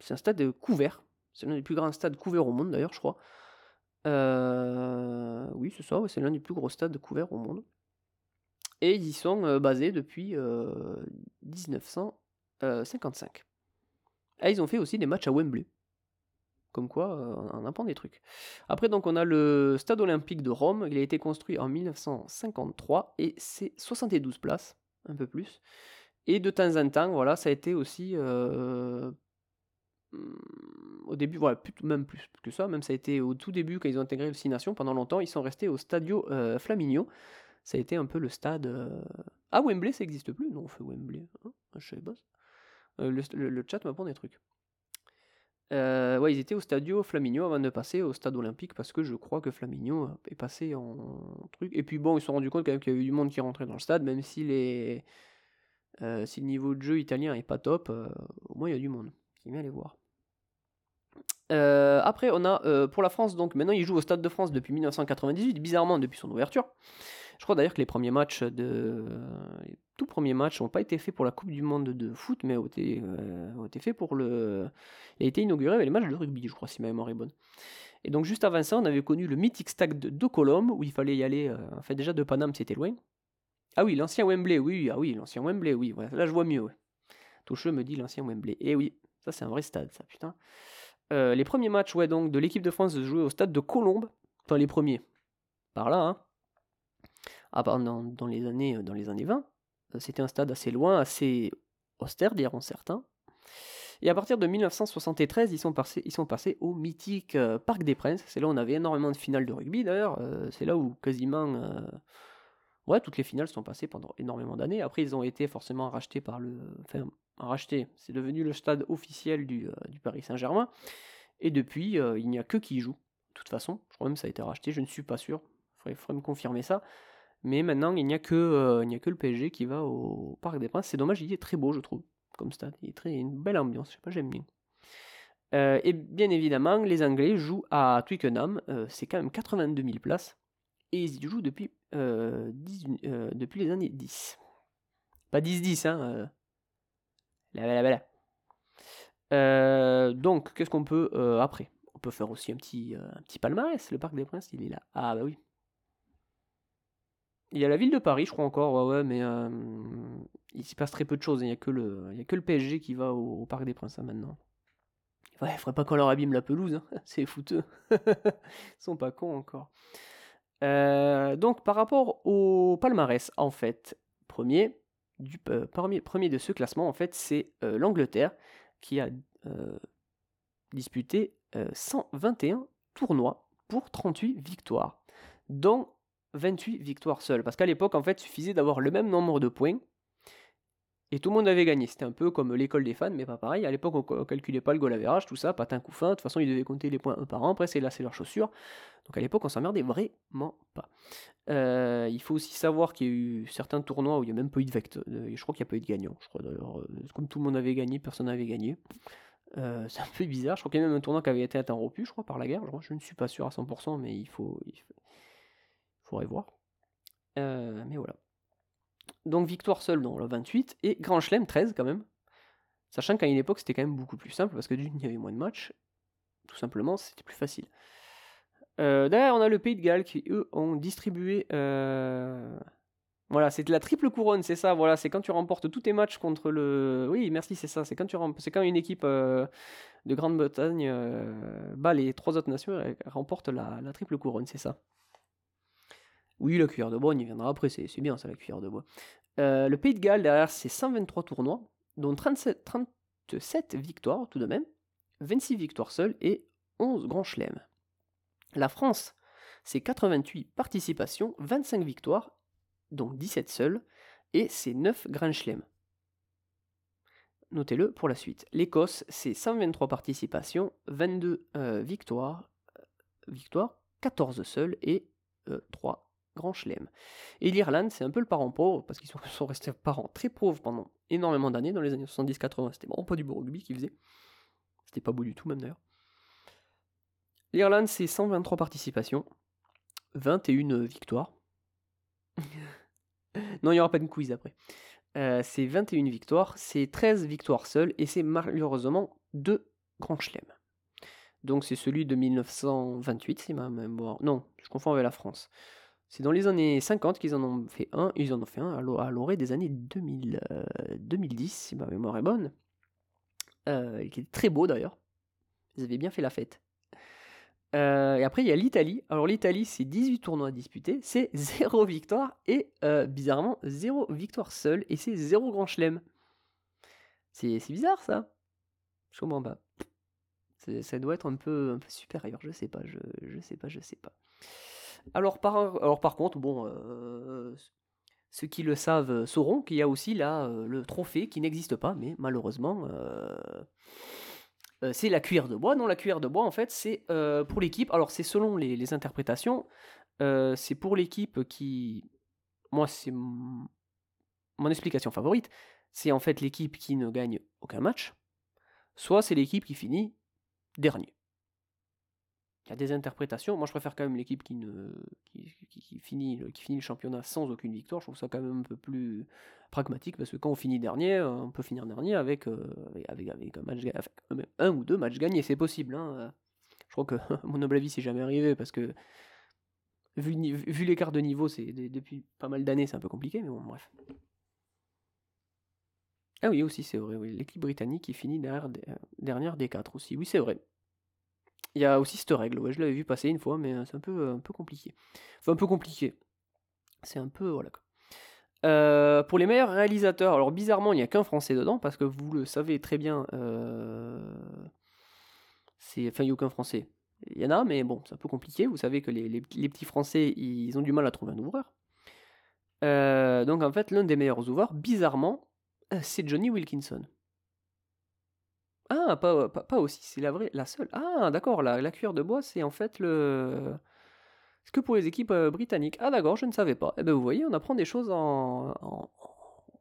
c'est un stade couvert. C'est l'un des plus grands stades couverts au monde d'ailleurs, je crois. oui, c'est ça, c'est l'un des plus gros stades couverts au monde. Et ils y sont basés depuis 1955. Et ils ont fait aussi des matchs à Wembley. Comme quoi, on apprend des trucs. Après, donc, on a le stade olympique de Rome. Il a été construit en 1953 et c'est 72 places, un peu plus. Et de temps en temps, voilà, ça a été aussi. Euh, au début, voilà, même plus que ça, même ça a été au tout début quand ils ont intégré le Six Nations. Pendant longtemps, ils sont restés au Stadio Flaminio. Ça a été un peu le stade. Ah, Wembley, ça n'existe plus? Non, on fait Wembley. Hein je sais pas. Le, le, chat m'apprend des trucs. Euh, ouais, ils étaient au Stadio Flaminio avant de passer au stade olympique parce que je crois que Flaminio est passé en truc. Et puis bon, ils se sont rendus compte quand même qu'il y avait du monde qui rentrait dans le stade, même si, les... Euh, si le niveau de jeu italien est pas top, euh, au moins il y a du monde qui vient les voir. après, on a pour la France, donc maintenant il joue au Stade de France depuis 1998, bizarrement depuis son ouverture. Je crois d'ailleurs que les premiers matchs de. Les tout premiers matchs n'ont pas été faits pour la Coupe du Monde de foot, mais ont été, euh, été faits pour le. Il a été inauguré avec les matchs de rugby, je crois, si ma mémoire est bonne. Et donc, juste avant ça, on avait connu le mythique stade de, de Colombe, où il fallait y aller. Euh, en fait, déjà de Paname, c'était loin. Ah oui, l'ancien Wembley, oui, ah oui, l'ancien Wembley, oui. Là, je vois mieux. Ouais. Toucheux me dit l'ancien Wembley. Eh oui, ça, c'est un vrai stade, ça, putain. Euh, les premiers matchs ouais, donc, de l'équipe de France se jouaient au stade de Colombe. Enfin, les premiers. Par là, hein. Ah, dans, dans, les années, dans les années 20. Euh, c'était un stade assez loin, assez austère, diront certains. Et à partir de 1973, ils sont passés, au mythique euh, Parc des Princes. C'est là où on avait énormément de finales de rugby d'ailleurs. Euh, c'est là où quasiment. ouais, toutes les finales sont passées pendant énormément d'années. Après, ils ont été forcément rachetés par le. Enfin, rachetés. C'est devenu le stade officiel du, Paris Saint-Germain. Et depuis, il n'y a que qui joue. De toute façon, je crois même que ça a été racheté, je ne suis pas sûr. Il faudrait me confirmer ça. Mais maintenant, il n'y a, que, euh, a le PSG qui va au Parc des Princes. C'est dommage, il est très beau, je trouve, comme stade. Il est très, une belle ambiance, je sais pas, j'aime bien. Euh, et bien évidemment, les Anglais jouent à Twickenham. Euh, c'est quand même 82 000 places. Et ils y jouent depuis, depuis les années 10. Pas 10-10, hein. Là, là, là, donc, qu'est-ce qu'on peut après? On peut faire aussi un petit, un petit palmarès. Le Parc des Princes, il est là. Ah bah oui. Il y a la ville de Paris, je crois encore, ouais, ouais, mais euh, il s'y passe très peu de choses. Il n'y a, que le, a que le PSG qui va au, Parc des Princes hein, maintenant. Ouais, il faudrait pas qu'on leur abîme la pelouse, hein. c'est fouteux. Ils sont pas cons encore. Euh, donc, par rapport au palmarès, en fait, premier, euh, premier, premier de ce classement, en fait, c'est l'Angleterre qui a disputé 121 tournois pour 38 victoires, dont 28 victoires seules. Parce qu'à l'époque, en fait, il suffisait d'avoir le même nombre de points et tout le monde avait gagné. C'était un peu comme l'école des fans, mais pas pareil. À l'époque, on calculait pas le goal average, tout ça, patin coup fin. De toute façon, ils devaient compter les points un par un. Après, c'est là, c'est leurs chaussures. Donc à l'époque, on s'emmerdait vraiment pas. Euh, il faut aussi savoir qu'il y a eu certains tournois où il n'y a même pas eu de vecteur. Euh, je crois qu'il n'y a pas eu de gagnant. Je crois d'ailleurs, euh, comme tout le monde avait gagné, personne n'avait gagné. c'est un peu bizarre. Je crois qu'il y a même un tournoi qui avait été interrompu, je crois, par la guerre. Je, ne suis pas sûr à 100%, mais il faut, faudrait voir. Euh, mais voilà. Donc victoire seule dans le 28 et Grand Chelem 13 quand même. Sachant qu'à une époque c'était quand même beaucoup plus simple parce que d'une il y avait moins de matchs. Tout simplement c'était plus facile. Euh, derrière on a le Pays de Galles qui eux ont distribué... Euh, voilà, c'est la triple couronne, c'est ça. Voilà, c'est quand tu remportes tous tes matchs contre le. Oui, merci, c'est ça. C'est quand quand une équipe de Grande-Bretagne bat les trois autres nations et remporte la triple couronne, c'est ça. Oui, la cuillère de bois, on y viendra après, c'est bien ça, la cuillère de bois. Euh, le Pays de Galles, derrière, c'est 123 tournois, dont 37, 37 victoires tout de même, 26 victoires seules et 11 grands chelems. La France, c'est 88 participations, 25 victoires, donc 17 seules, et c'est 9 grands chelems. notez-le pour la suite. L'Écosse, c'est 123 participations, 22 euh, victoires, euh, victoires, 14 seuls et 3 grands chelems. Et l'Irlande, c'est un peu le parent pauvre, parce qu'ils sont, restés parents très pauvres pendant énormément d'années, dans les années 70-80, c'était vraiment pas du beau rugby qu'ils faisaient. C'était pas beau du tout même d'ailleurs. L'Irlande, c'est 123 participations, 21 victoires. non, il n'y aura pas de quiz après. Euh, c'est 21 victoires, c'est 13 victoires seules, et c'est malheureusement deux grands chelems. Donc c'est celui de 1928, c'est ma mémoire. Non, je confonds avec la France. C'est dans les années 50 qu'ils en ont fait un. Ils en ont fait un à l'orée des années 2000, 2010, euh, si ma mémoire est bonne. Euh, qui est très beau d'ailleurs. Ils avaient bien fait la fête. Euh, et après, il y a l'Italie. Alors, l'Italie, c'est 18 tournois disputés, c'est 0 victoire et euh, bizarrement, 0 victoire seule et c'est 0 grand chelem. C'est bizarre ça. Je comprends pas. Ça doit être un peu, supérieur, je sais pas, je sais pas, je sais pas. Alors par, contre, bon, euh, ceux qui le savent sauront qu'il y a aussi là le trophée qui n'existe pas, mais malheureusement, euh, c'est la cuillère de bois. Non, la cuillère de bois, en fait, c'est euh, pour l'équipe. Alors, c'est selon les, interprétations. Euh, c'est pour l'équipe qui. Moi, c'est mon explication favorite. C'est en fait l'équipe qui ne gagne aucun match. Soit c'est l'équipe qui finit dernier. Il y a des interprétations. Moi, je préfère quand même l'équipe qui, ne, qui, finit, qui finit le championnat sans aucune victoire. Je trouve ça quand même un peu plus pragmatique parce que quand on finit dernier, on peut finir dernier avec, euh, avec, avec, un, match, un ou deux matchs gagnés. C'est possible. Hein. Je crois que, mon noble avis, c'est jamais arrivé parce que, vu, vu l'écart de niveau, c'est depuis pas mal d'années, c'est un peu compliqué. Mais bon, bref. Ah oui, aussi, c'est vrai. L'équipe britannique qui finit derrière, dernière des quatre aussi. Oui, c'est vrai. Il y a aussi cette règle, je l'avais vu passer une fois, mais euh, c'est un peu, euh, un peu compliqué. Enfin, un peu compliqué. C'est un peu. Voilà. Euh, pour les meilleurs réalisateurs, alors bizarrement, il n'y a qu'un français dedans, parce que vous le savez très bien. enfin, il n'y a aucun français. Il y en a, mais bon, c'est un peu compliqué. Vous savez que les, petits français, ils ont du mal à trouver un ouvreur. donc en fait, l'un des meilleurs ouvreurs, bizarrement, c'est Johnny Wilkinson. Ah, pas, pas, aussi, c'est la vraie, la seule. Ah, d'accord, la, la cuillère de bois, c'est en fait le. C'est que pour les équipes euh, britanniques. Ah, d'accord, je ne savais pas. Eh bien, vous voyez, on apprend des choses en,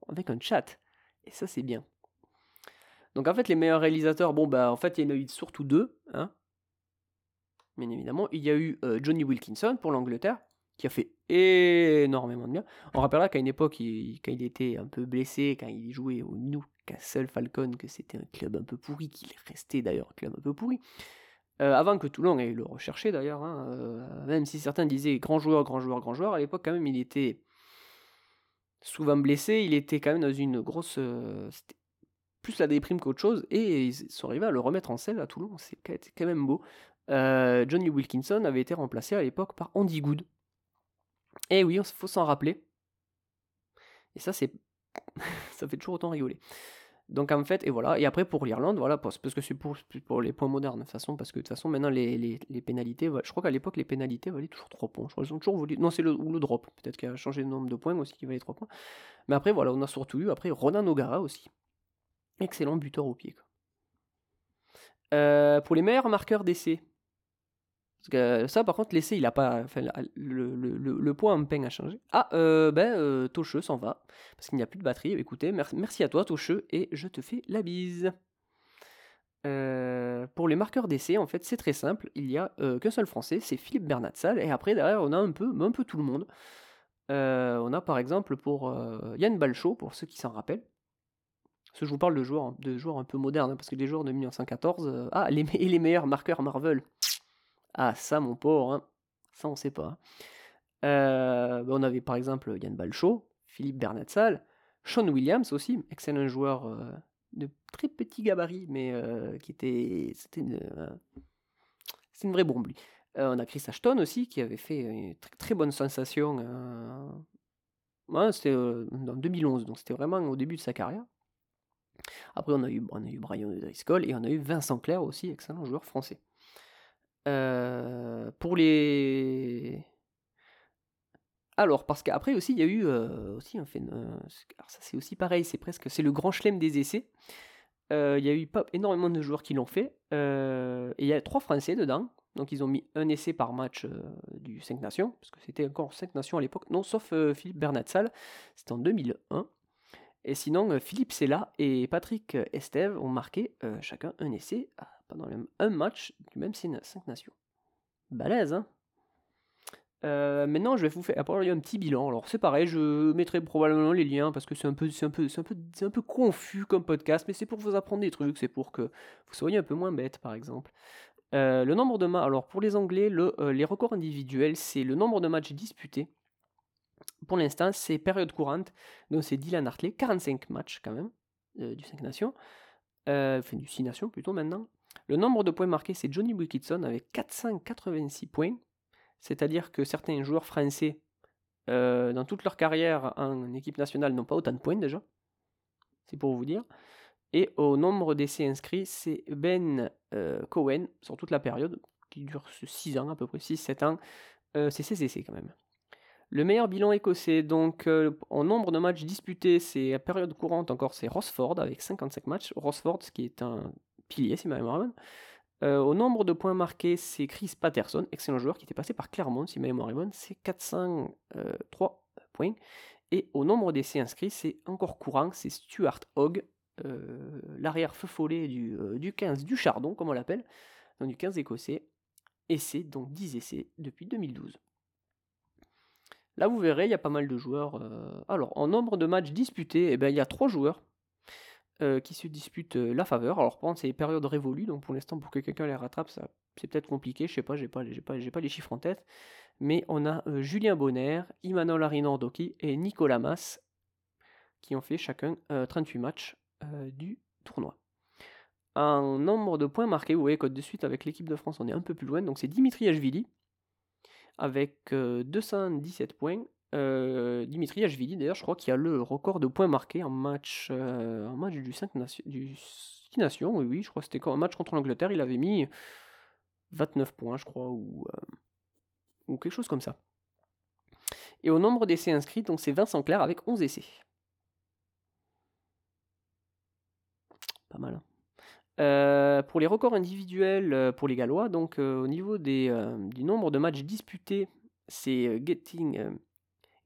avec un chat. Et ça, c'est bien. Donc, en fait, les meilleurs réalisateurs, bon, bah, en fait, il y en a eu surtout deux. Hein. Bien évidemment, il y a eu euh, Johnny Wilkinson pour l'Angleterre, qui a fait énormément de bien. On rappellera qu'à une époque, quand il était un peu blessé, quand il jouait au Newcastle Falcon, que c'était un club un peu pourri, qu'il est resté d'ailleurs un club un peu pourri. Euh, avant que Toulon ait le recherché d'ailleurs, hein, euh, même si certains disaient grand joueur, grand joueur, grand joueur, à l'époque quand même il était souvent blessé, il était quand même dans une grosse... Euh, plus la déprime qu'autre chose, et ils sont arrivés à le remettre en selle à Toulon, c'est quand même beau. Johnny Wilkinson avait été remplacé à l'époque par Andy Good, et eh oui, il faut s'en rappeler. Et ça, c'est. ça fait toujours autant rigoler. Donc en fait, et voilà. Et après pour l'Irlande, voilà, parce que c'est pour, les points modernes, de toute façon, parce que de toute façon, maintenant, les, les, pénalités, je crois qu'à l'époque, les pénalités valaient toujours 3 points. Je crois ont toujours volé. Non, c'est le, le drop. Peut-être qu'il a changé le nombre de points aussi, qui valait 3 points. Mais après, voilà, on a surtout eu, après, Ronan Nogara aussi. Excellent buteur au pied. Euh, pour les meilleurs marqueurs d'essai, parce que ça, par contre, l'essai, il a pas. Enfin, le, le, le, point à changer. Ah, euh, ben, euh, Tocheux s'en va. Parce qu'il n'y a plus de batterie. Écoutez, merci, à toi, Tocheux, et je te fais la bise. Euh, pour les marqueurs d'essai, en fait, c'est très simple. Il n'y a euh, qu'un seul français, c'est Philippe Bernatsal. Et après, derrière, on a un peu, un peu tout le monde. on a par exemple pour Yann Balchot, pour ceux qui s'en rappellent. Que je vous parle de joueurs, de joueurs un peu modernes, hein, parce que les joueurs de 1914. ah, et les meilleurs marqueurs Marvel. Ah, ça, mon pauvre, hein. ça, on sait pas. Euh, bah, on avait par exemple Yann Balchot, Philippe Bernatsal, Sean Williams aussi, excellent joueur euh, de très petit gabarit, mais euh, qui était. C'était une, vraie bombe, on a Chris Ashton aussi, qui avait fait une très, bonne sensation. c'était en 2011, donc c'était vraiment au début de sa carrière. Après, on a eu, on a eu Brian Driscoll et on a eu Vincent Clair aussi, excellent joueur français. Euh, pour les. Alors, parce qu'après aussi, il y a eu euh, aussi un fait. alors, ça, c'est aussi pareil, c'est presque. C'est le grand chelem des essais. Euh, il y a eu pas énormément de joueurs qui l'ont fait. Euh, et il y a trois Français dedans. Donc ils ont mis un essai par match euh, du 5 Nations, parce que c'était encore 5 Nations à l'époque. Non, sauf Philippe Bernatsal, c'était en 2001. Et sinon, Philippe Sella et Patrick Estève ont marqué chacun un essai pendant un match du même 5 Nations. Balèze, hein euh, maintenant, je vais vous faire après, un petit bilan. Alors, c'est pareil, je mettrai probablement les liens parce que c'est un peu, un un un peu confus comme podcast, mais c'est pour vous apprendre des trucs, c'est pour que vous soyez un peu moins bête, par exemple. Euh, le nombre de matchs, alors pour les Anglais, euh, les records individuels, c'est le nombre de matchs disputés. Pour l'instant, c'est période courante, donc c'est Dylan Hartley, 45 matchs quand même, du 5 Nations, enfin du 6 Nations plutôt maintenant. Le nombre de points marqués, c'est Johnny Wilkinson avec 486 points. C'est-à-dire que certains joueurs français, euh, dans toute leur carrière en équipe nationale, n'ont pas autant de points déjà. C'est pour vous dire. Et au nombre d'essais inscrits, c'est Ben euh, Cohen, sur toute la période, qui dure 6 ans à peu près, 6-7 ans, euh, c'est ses essais quand même. Le meilleur bilan écossais, donc en nombre de matchs disputés, c'est à période courante encore, c'est Rosford avec 55 matchs. Rosford, ce qui est un pilier, si ma mémoire. Euh, au nombre de points marqués, c'est Chris Patterson, excellent joueur qui était passé par Clermont, si ma mémoire c'est 403 points. Et au nombre d'essais inscrits, c'est encore courant, c'est Stuart Hogg, euh, l'arrière feu follet du, euh, du 15 du Chardon, comme on l'appelle, donc du 15 écossais. Essais, donc 10 essais depuis 2012. Là, vous verrez, il y a pas mal de joueurs. Alors, en nombre de matchs disputés, eh ben, il y a 3 joueurs euh, qui se disputent euh, la faveur. Alors, c'est les périodes révolues, donc pour l'instant, pour que quelqu'un les rattrape, ça, c'est peut-être compliqué. Je sais pas, j'ai pas, j'ai pas, j'ai pas les chiffres en tête. Mais on a euh, Julien Bonner, Imanol Arinordoki et Nicolas Mas qui ont fait chacun 38 matchs du tournoi. En nombre de points marqués, vous voyez que de suite avec l'équipe de France, on est un peu plus loin. Donc c'est Dimitri Ashvili avec 217 points euh, Dimitri Ashvili, d'ailleurs, je crois qu'il a le record de points marqués en match, euh, en match du 5 nation, du 6 Nations. Oui, oui, je crois que c'était un match contre l'Angleterre. Il avait mis 29 points, je crois, ou, euh, ou quelque chose comme ça. Et au nombre d'essais inscrits, donc c'est Vincent Clair avec 11 essais. Pas mal. Hein. pour les records individuels pour les Gallois, donc au niveau du nombre de matchs disputés, c'est Getting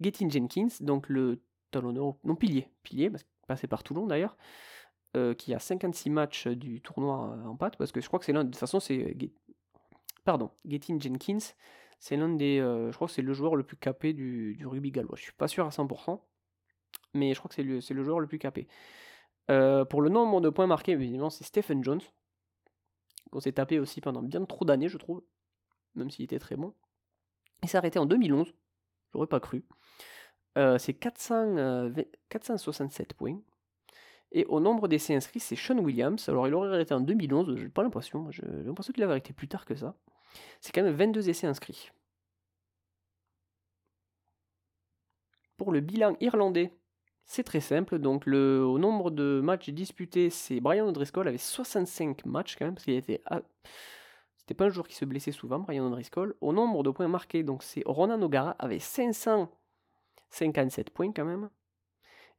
Gettin Jenkins, donc le talonneur, non pilier, pilier, passé par Toulon d'ailleurs, euh, qui a 56 matchs du tournoi euh, en pâte, parce que je crois que c'est l'un, de toute façon c'est, pardon, Gettin Jenkins, c'est l'un des, euh, je crois que c'est le joueur le plus capé du, rugby gallois. Je suis pas sûr à 100%, mais je crois que c'est le, c'est le joueur le plus capé. pour le nombre de points marqués, évidemment, c'est Stephen Jones, qu'on s'est tapé aussi pendant bien trop d'années, je trouve, même s'il était très bon. Il s'est arrêté en 2011, j'aurais pas cru. Euh, c'est 467 euh, points. Et au nombre d'essais inscrits, c'est Sean Williams. Alors, il aurait arrêté en 2011, j'ai pas l'impression. J'ai l'impression qu'il avait arrêté plus tard que ça. C'est quand même 22 essais inscrits. Pour le bilan irlandais, c'est très simple. Donc, le, au nombre de matchs disputés, c'est Brian O'Driscoll avec 65 matchs quand même, parce qu'il était. C'était pas un joueur qui se blessait souvent, Brian O'Driscoll. Au nombre de points marqués, donc c'est Ronan O'Gara avec 500 57 points quand même.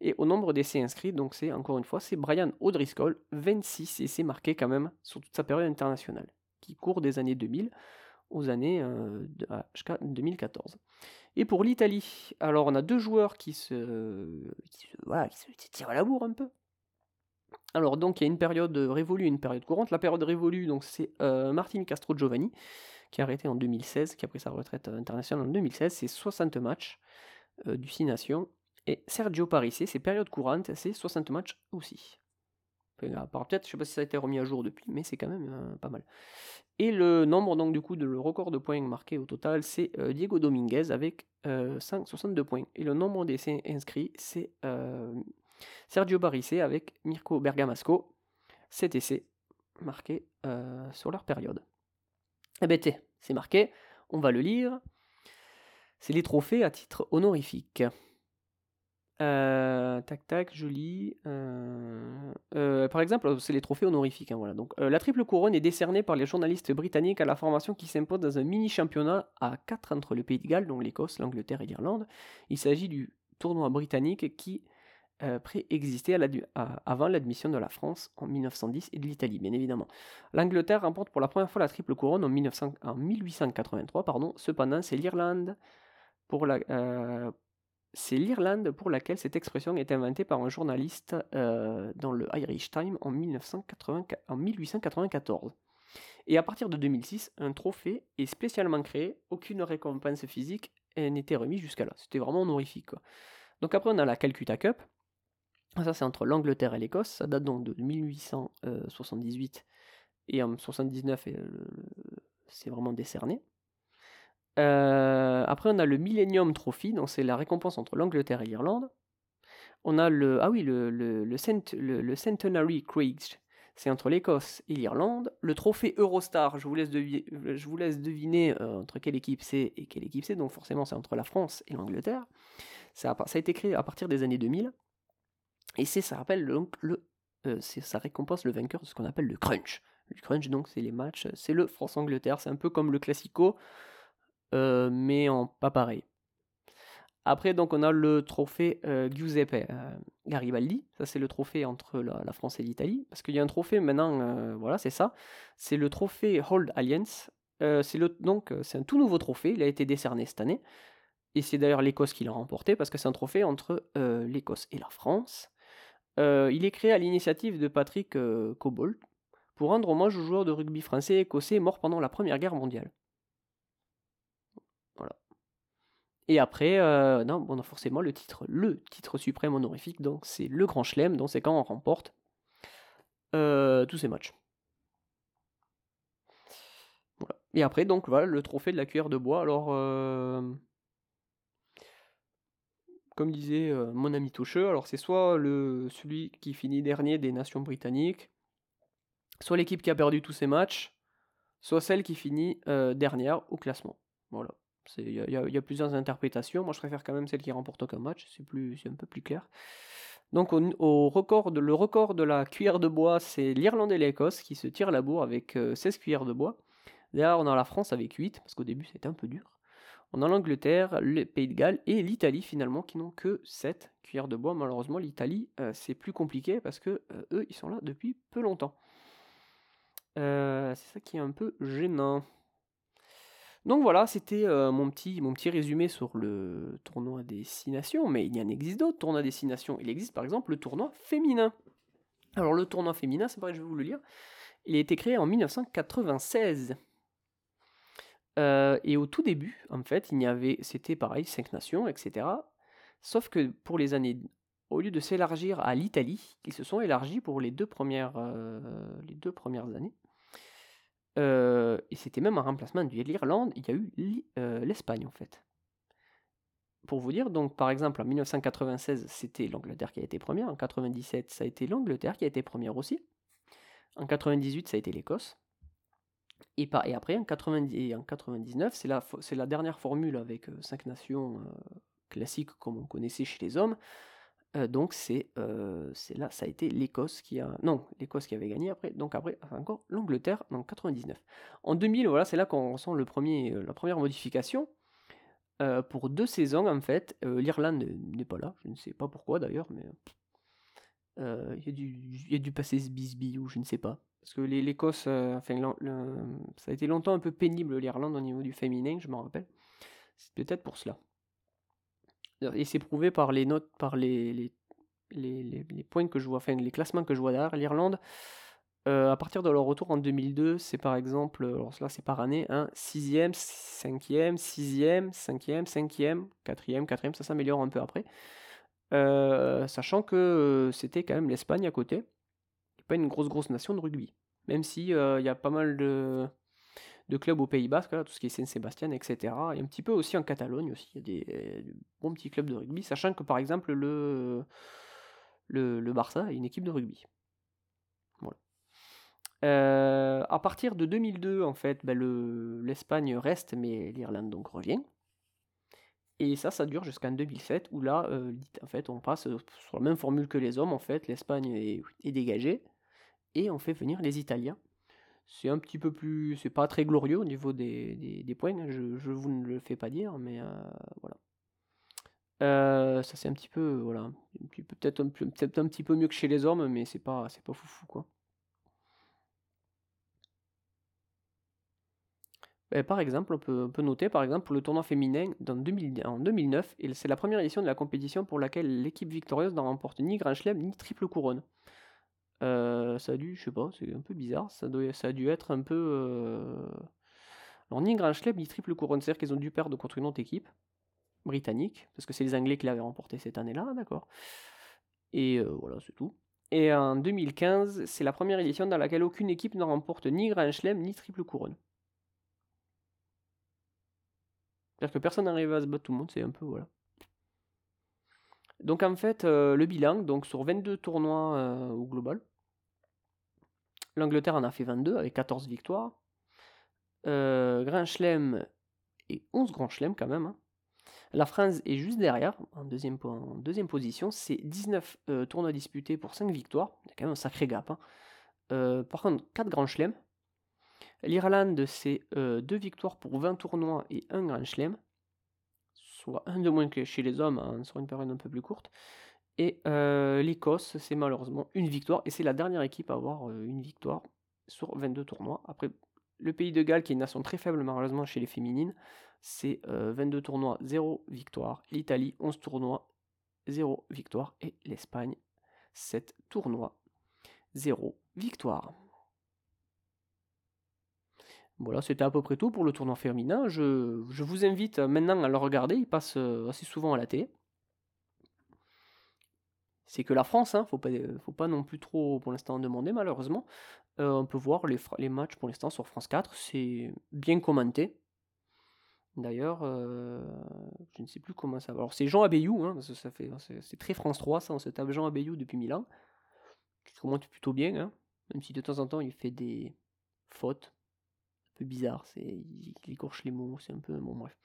Et au nombre d'essais inscrits, donc c'est encore une fois, c'est Brian O'Driscoll, 26 essais marqués quand même sur toute sa période internationale, qui court des années 2000 aux années euh, jusqu'à 2014. Et pour l'Italie, alors on a deux joueurs qui se, qui voilà, qui se tirent à la bourre un peu. Alors donc il y a une période révolue et une période courante. La période révolue, donc c'est euh, Martin Castro Giovanni, qui a arrêté en 2016, qui a pris sa retraite internationale en 2016, c'est 60 matchs. Euh, du 6 Nations. Et Sergio Parisse, c'est période courante, c'est 60 matchs aussi. peut-être, je sais pas si ça a été remis à jour depuis, mais c'est quand même euh, pas mal. Et le nombre, donc, du coup, de le record de points marqués au total, c'est euh, Diego Dominguez avec 562 points. Et le nombre d'essais inscrits, c'est Sergio Parisse avec Mirko Bergamasco, 7 essais marqués sur leur période. Eh ben, c'est marqué, on va le lire c'est les trophées à titre honorifique. Euh, tac tac, joli. Euh, euh, par exemple, c'est les trophées honorifiques. Hein, voilà. Donc, la triple couronne est décernée par les journalistes britanniques à la formation qui s'impose dans un mini championnat à 4 entre le Pays de Galles, donc l'Écosse, l'Angleterre et l'Irlande. Il s'agit du tournoi britannique qui euh, préexistait avant l'admission de la France en 1910 et de l'Italie, bien évidemment. L'Angleterre remporte pour la première fois la triple couronne en, 1883. Pardon. Cependant, c'est l'Irlande pour la, euh, c'est l'Irlande pour laquelle cette expression est inventée par un journaliste euh, dans le Irish Times en, 1894. Et à partir de 2006, un trophée est spécialement créé, aucune récompense physique n'était remise jusqu'à là. C'était vraiment honorifique. Donc après, on a la Calcutta Cup. Ça, c'est entre l'Angleterre et l'Écosse. Ça date donc de 1878 et en 79, c'est vraiment décerné. Euh, après, on a le Millennium Trophy, donc c'est la récompense entre l'Angleterre et l'Irlande. On a le, ah oui, le, le, le, Centenary Craigs, c'est entre l'Écosse et l'Irlande. Le trophée Eurostar, je vous laisse, je vous laisse deviner euh, entre quelle équipe c'est et quelle équipe c'est, donc forcément c'est entre la France et l'Angleterre. Ça, a été créé à partir des années 2000. Et c'est, ça rappelle donc le, euh, ça récompense le vainqueur de ce qu'on appelle le crunch. Le crunch, donc, c'est les matchs, c'est le France-Angleterre, c'est un peu comme le Classico, euh, mais en pas pareil. Après, donc, on a le trophée euh, Giuseppe Garibaldi. Ça, c'est le trophée entre la, France et l'Italie. Parce qu'il y a un trophée maintenant, voilà, c'est ça. C'est le trophée Hold Alliance. c'est c'est un tout nouveau trophée. Il a été décerné cette année. Et c'est d'ailleurs l'Écosse qui l'a remporté parce que c'est un trophée entre l'Écosse et la France. Il est créé à l'initiative de Patrick Cobold pour rendre hommage aux joueurs de rugby français et écossais morts pendant la Première Guerre mondiale. Et après, euh, non, forcément le titre, le titre suprême honorifique, donc c'est le Grand Chelem, donc c'est quand on remporte euh, tous ces matchs. Et après, donc voilà, le trophée de la cuillère de bois. Alors, euh, comme disait mon ami Toucheux, alors c'est soit le, celui qui finit dernier des nations britanniques, soit l'équipe qui a perdu tous ses matchs, soit celle qui finit dernière au classement. Voilà. Il y, a plusieurs interprétations. Moi, je préfère quand même celle qui remporte aucun match. C'est un peu plus clair. Donc, au, record de, le record de la cuillère de bois, c'est l'Irlande et l'Écosse qui se tirent la bourre avec 16 euh, cuillères de bois. D'ailleurs, on a la France avec 8, parce qu'au début, c'était un peu dur. On a l'Angleterre, le Pays de Galles et l'Italie, finalement, qui n'ont que 7 cuillères de bois. Malheureusement, l'Italie, euh, c'est plus compliqué parce que euh, eux, ils sont là depuis peu longtemps. c'est ça qui est un peu gênant. Donc voilà, c'était euh, mon, petit, mon petit résumé sur le tournoi des Six Nations, mais il y en existe d'autres tournois des Six Nations. Il existe par exemple le tournoi féminin. Alors le tournoi féminin, c'est pareil, je vais vous le lire. Il a été créé en 1996. Euh, et au tout début, en fait, il avait, c'était pareil, cinq nations, etc. Sauf que pour les années, au lieu de s'élargir à l'Italie, ils se sont élargis pour les deux premières, euh, années. Euh, et c'était même un remplacement de l'Irlande, il y a eu l'Espagne en fait. Pour vous dire, donc par exemple en 1996 c'était l'Angleterre qui a été première, en 97 ça a été l'Angleterre qui a été première aussi, en 98 ça a été l'Écosse, et, après en, 90, en 99 c'est la, dernière formule avec 5 euh, nations classiques comme on connaissait chez les hommes, euh, donc euh, c'est là, ça a été l'Écosse qui a... Non, l'Écosse qui avait gagné après. Donc après, encore l'Angleterre en 99. En 2000, voilà, c'est là qu'on ressent le premier, euh, la première modification. pour deux saisons, en fait, l'Irlande n'est pas là. Je ne sais pas pourquoi d'ailleurs, mais... Il y, a du passé ce bisbille ou je ne sais pas. Parce que l'Écosse, enfin, ça a été longtemps un peu pénible l'Irlande au niveau du féminin, je m'en rappelle. C'est peut-être pour cela et c'est prouvé par les notes, par les, les, les, les, points que je vois, enfin les classements que je vois derrière l'Irlande. Euh, à partir de leur retour en 2002, c'est par exemple, alors là c'est par année, 6e, 5e, 6e, 5e, 5e, 4e, 4e, ça s'améliore un peu après. Euh, sachant que euh, c'était quand même l'Espagne à côté, pas une grosse grosse nation de rugby. Même si il y a pas mal de, clubs au Pays Basque, tout ce qui est Saint-Sébastien, etc. Et un petit peu aussi en Catalogne aussi, il y a des, bons petits clubs de rugby, sachant que par exemple le, Barça a une équipe de rugby. Voilà. Euh, à partir de 2002, en fait, ben, l'Espagne reste, mais l'Irlande donc revient. Et ça, ça dure jusqu'en 2007, où là, euh, en fait, on passe sur la même formule que les hommes, en fait, l'Espagne est, dégagée, et on fait venir les Italiens c'est un petit peu plus. C'est pas très glorieux au niveau des, des, points, je, je, vous ne le fais pas dire, mais euh, voilà. Euh, ça c'est un petit peu, voilà, peut-être un, peut un petit peu mieux que chez les hommes, mais c'est pas, c'est pas foufou quoi. Ben, par exemple, on peut, noter par exemple le tournoi féminin en 2009, et c'est la première édition de la compétition pour laquelle l'équipe victorieuse n'en remporte ni Grand Chelem ni triple couronne. Euh, ça a dû, je sais pas, c'est un peu bizarre, ça a dû être un peu... Euh, alors ni Grand Chelem ni triple couronne, c'est-à-dire qu'ils ont dû perdre contre une autre équipe britannique, parce que c'est les Anglais qui l'avaient remporté cette année-là, d'accord Et euh, voilà, c'est tout. Et en 2015, c'est la première édition dans laquelle aucune équipe ne remporte ni Grand Chelem ni triple couronne. C'est-à-dire que personne n'arrive à se battre tout le monde, c'est un peu voilà. Donc en fait, euh, le bilan, donc sur 22 tournois euh, au global, l'Angleterre en a fait 22 avec 14 victoires. Euh, Grand Chelem et 11 Grand Chelem quand même. Hein. La France est juste derrière, en deuxième, position. C'est 19 tournois disputés pour 5 victoires. Il y a quand même un sacré gap. Hein. par contre, 4 Grands Chelem. L'Irlande, c'est 2 victoires pour 20 tournois et 1 Grand Chelem soit un de moins que chez les hommes hein, sur une période un peu plus courte. Et euh, l'Écosse, c'est malheureusement une victoire, et c'est la dernière équipe à avoir euh, une victoire sur 22 tournois. Après, le pays de Galles, qui est une nation très faible malheureusement chez les féminines, c'est 22 euh, tournois, 0 victoire. L'Italie, 11 tournois, 0 victoire. Et l'Espagne, 7 tournois, 0 victoire. Voilà, c'était à peu près tout pour le tournoi féminin. Je, vous invite maintenant à le regarder, il passe euh, assez souvent à la télé. C'est que la France, hein, faut pas, faut pas non plus trop pour l'instant demander malheureusement. Euh, on peut voir les, matchs pour l'instant sur France 4, c'est bien commenté. D'ailleurs, euh, je ne sais plus comment ça va. Alors c'est Jean Abeyou, hein, c'est, très France 3, ça, on se tape Jean Abeyou depuis mille ans. Qui commente plutôt bien, hein, même si de temps en temps il fait des fautes bizarre, c'est il, écorche les mots, c'est un peu bon bref.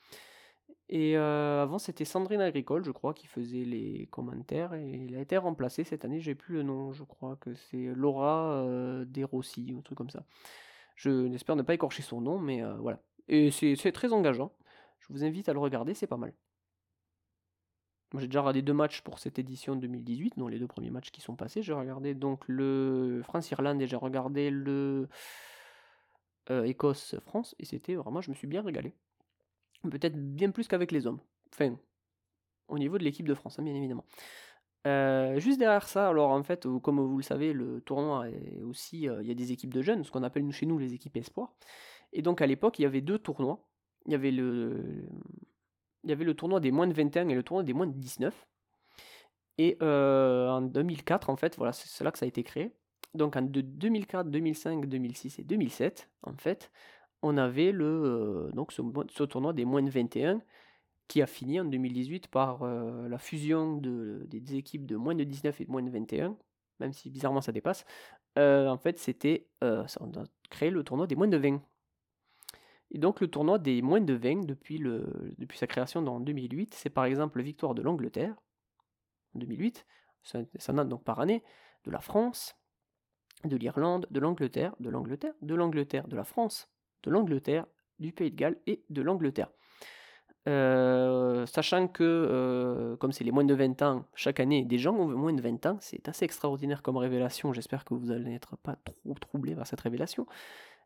Et euh, avant c'était Sandrine Agricole, je crois, qui faisait les commentaires et il a été remplacé cette année, j'ai plus le nom, je crois que c'est Laura euh, Desrossi, un truc comme ça. Je n'espère ne pas écorcher son nom, mais euh, voilà. Et c'est très engageant. Je vous invite à le regarder, c'est pas mal. Moi j'ai déjà regardé deux matchs pour cette édition 2018, dont les deux premiers matchs qui sont passés. J'ai regardé donc le France-Irlande et j'ai regardé le Écosse-France, et c'était vraiment, je me suis bien régalé. Peut-être bien plus qu'avec les hommes. Enfin, au niveau de l'équipe de France, hein, bien évidemment. Euh, juste derrière ça, alors en fait, comme vous le savez, le tournoi est aussi, euh, il y a des équipes de jeunes, ce qu'on appelle chez nous les équipes espoirs. Et donc à l'époque, il y avait deux tournois. Il y avait le, il y avait le tournoi des moins de 21 et le tournoi des moins de 19. Et en 2004, en fait, voilà, c'est là que ça a été créé donc en de 2004, 2005, 2006 et 2007, en fait, on avait le, euh, donc ce, tournoi des moins de 21 qui a fini en 2018 par euh, la fusion de, des équipes de moins de 19 et de moins de 21, même si bizarrement ça dépasse. Euh, en fait, c'était, on a créé le tournoi des moins de 20. Et donc le tournoi des moins de 20, depuis, le, depuis sa création en 2008, c'est par exemple la victoire de l'Angleterre, en 2008, ça, ça donc par année, de la France, de l'Irlande, de l'Angleterre, de l'Angleterre, de l'Angleterre, de la France, de l'Angleterre, du Pays de Galles et de l'Angleterre. Euh, sachant que, euh, comme c'est les moins de 20 ans, chaque année, des gens ont moins de 20 ans, c'est assez extraordinaire comme révélation. J'espère que vous n'allez être pas trop troublé par cette révélation.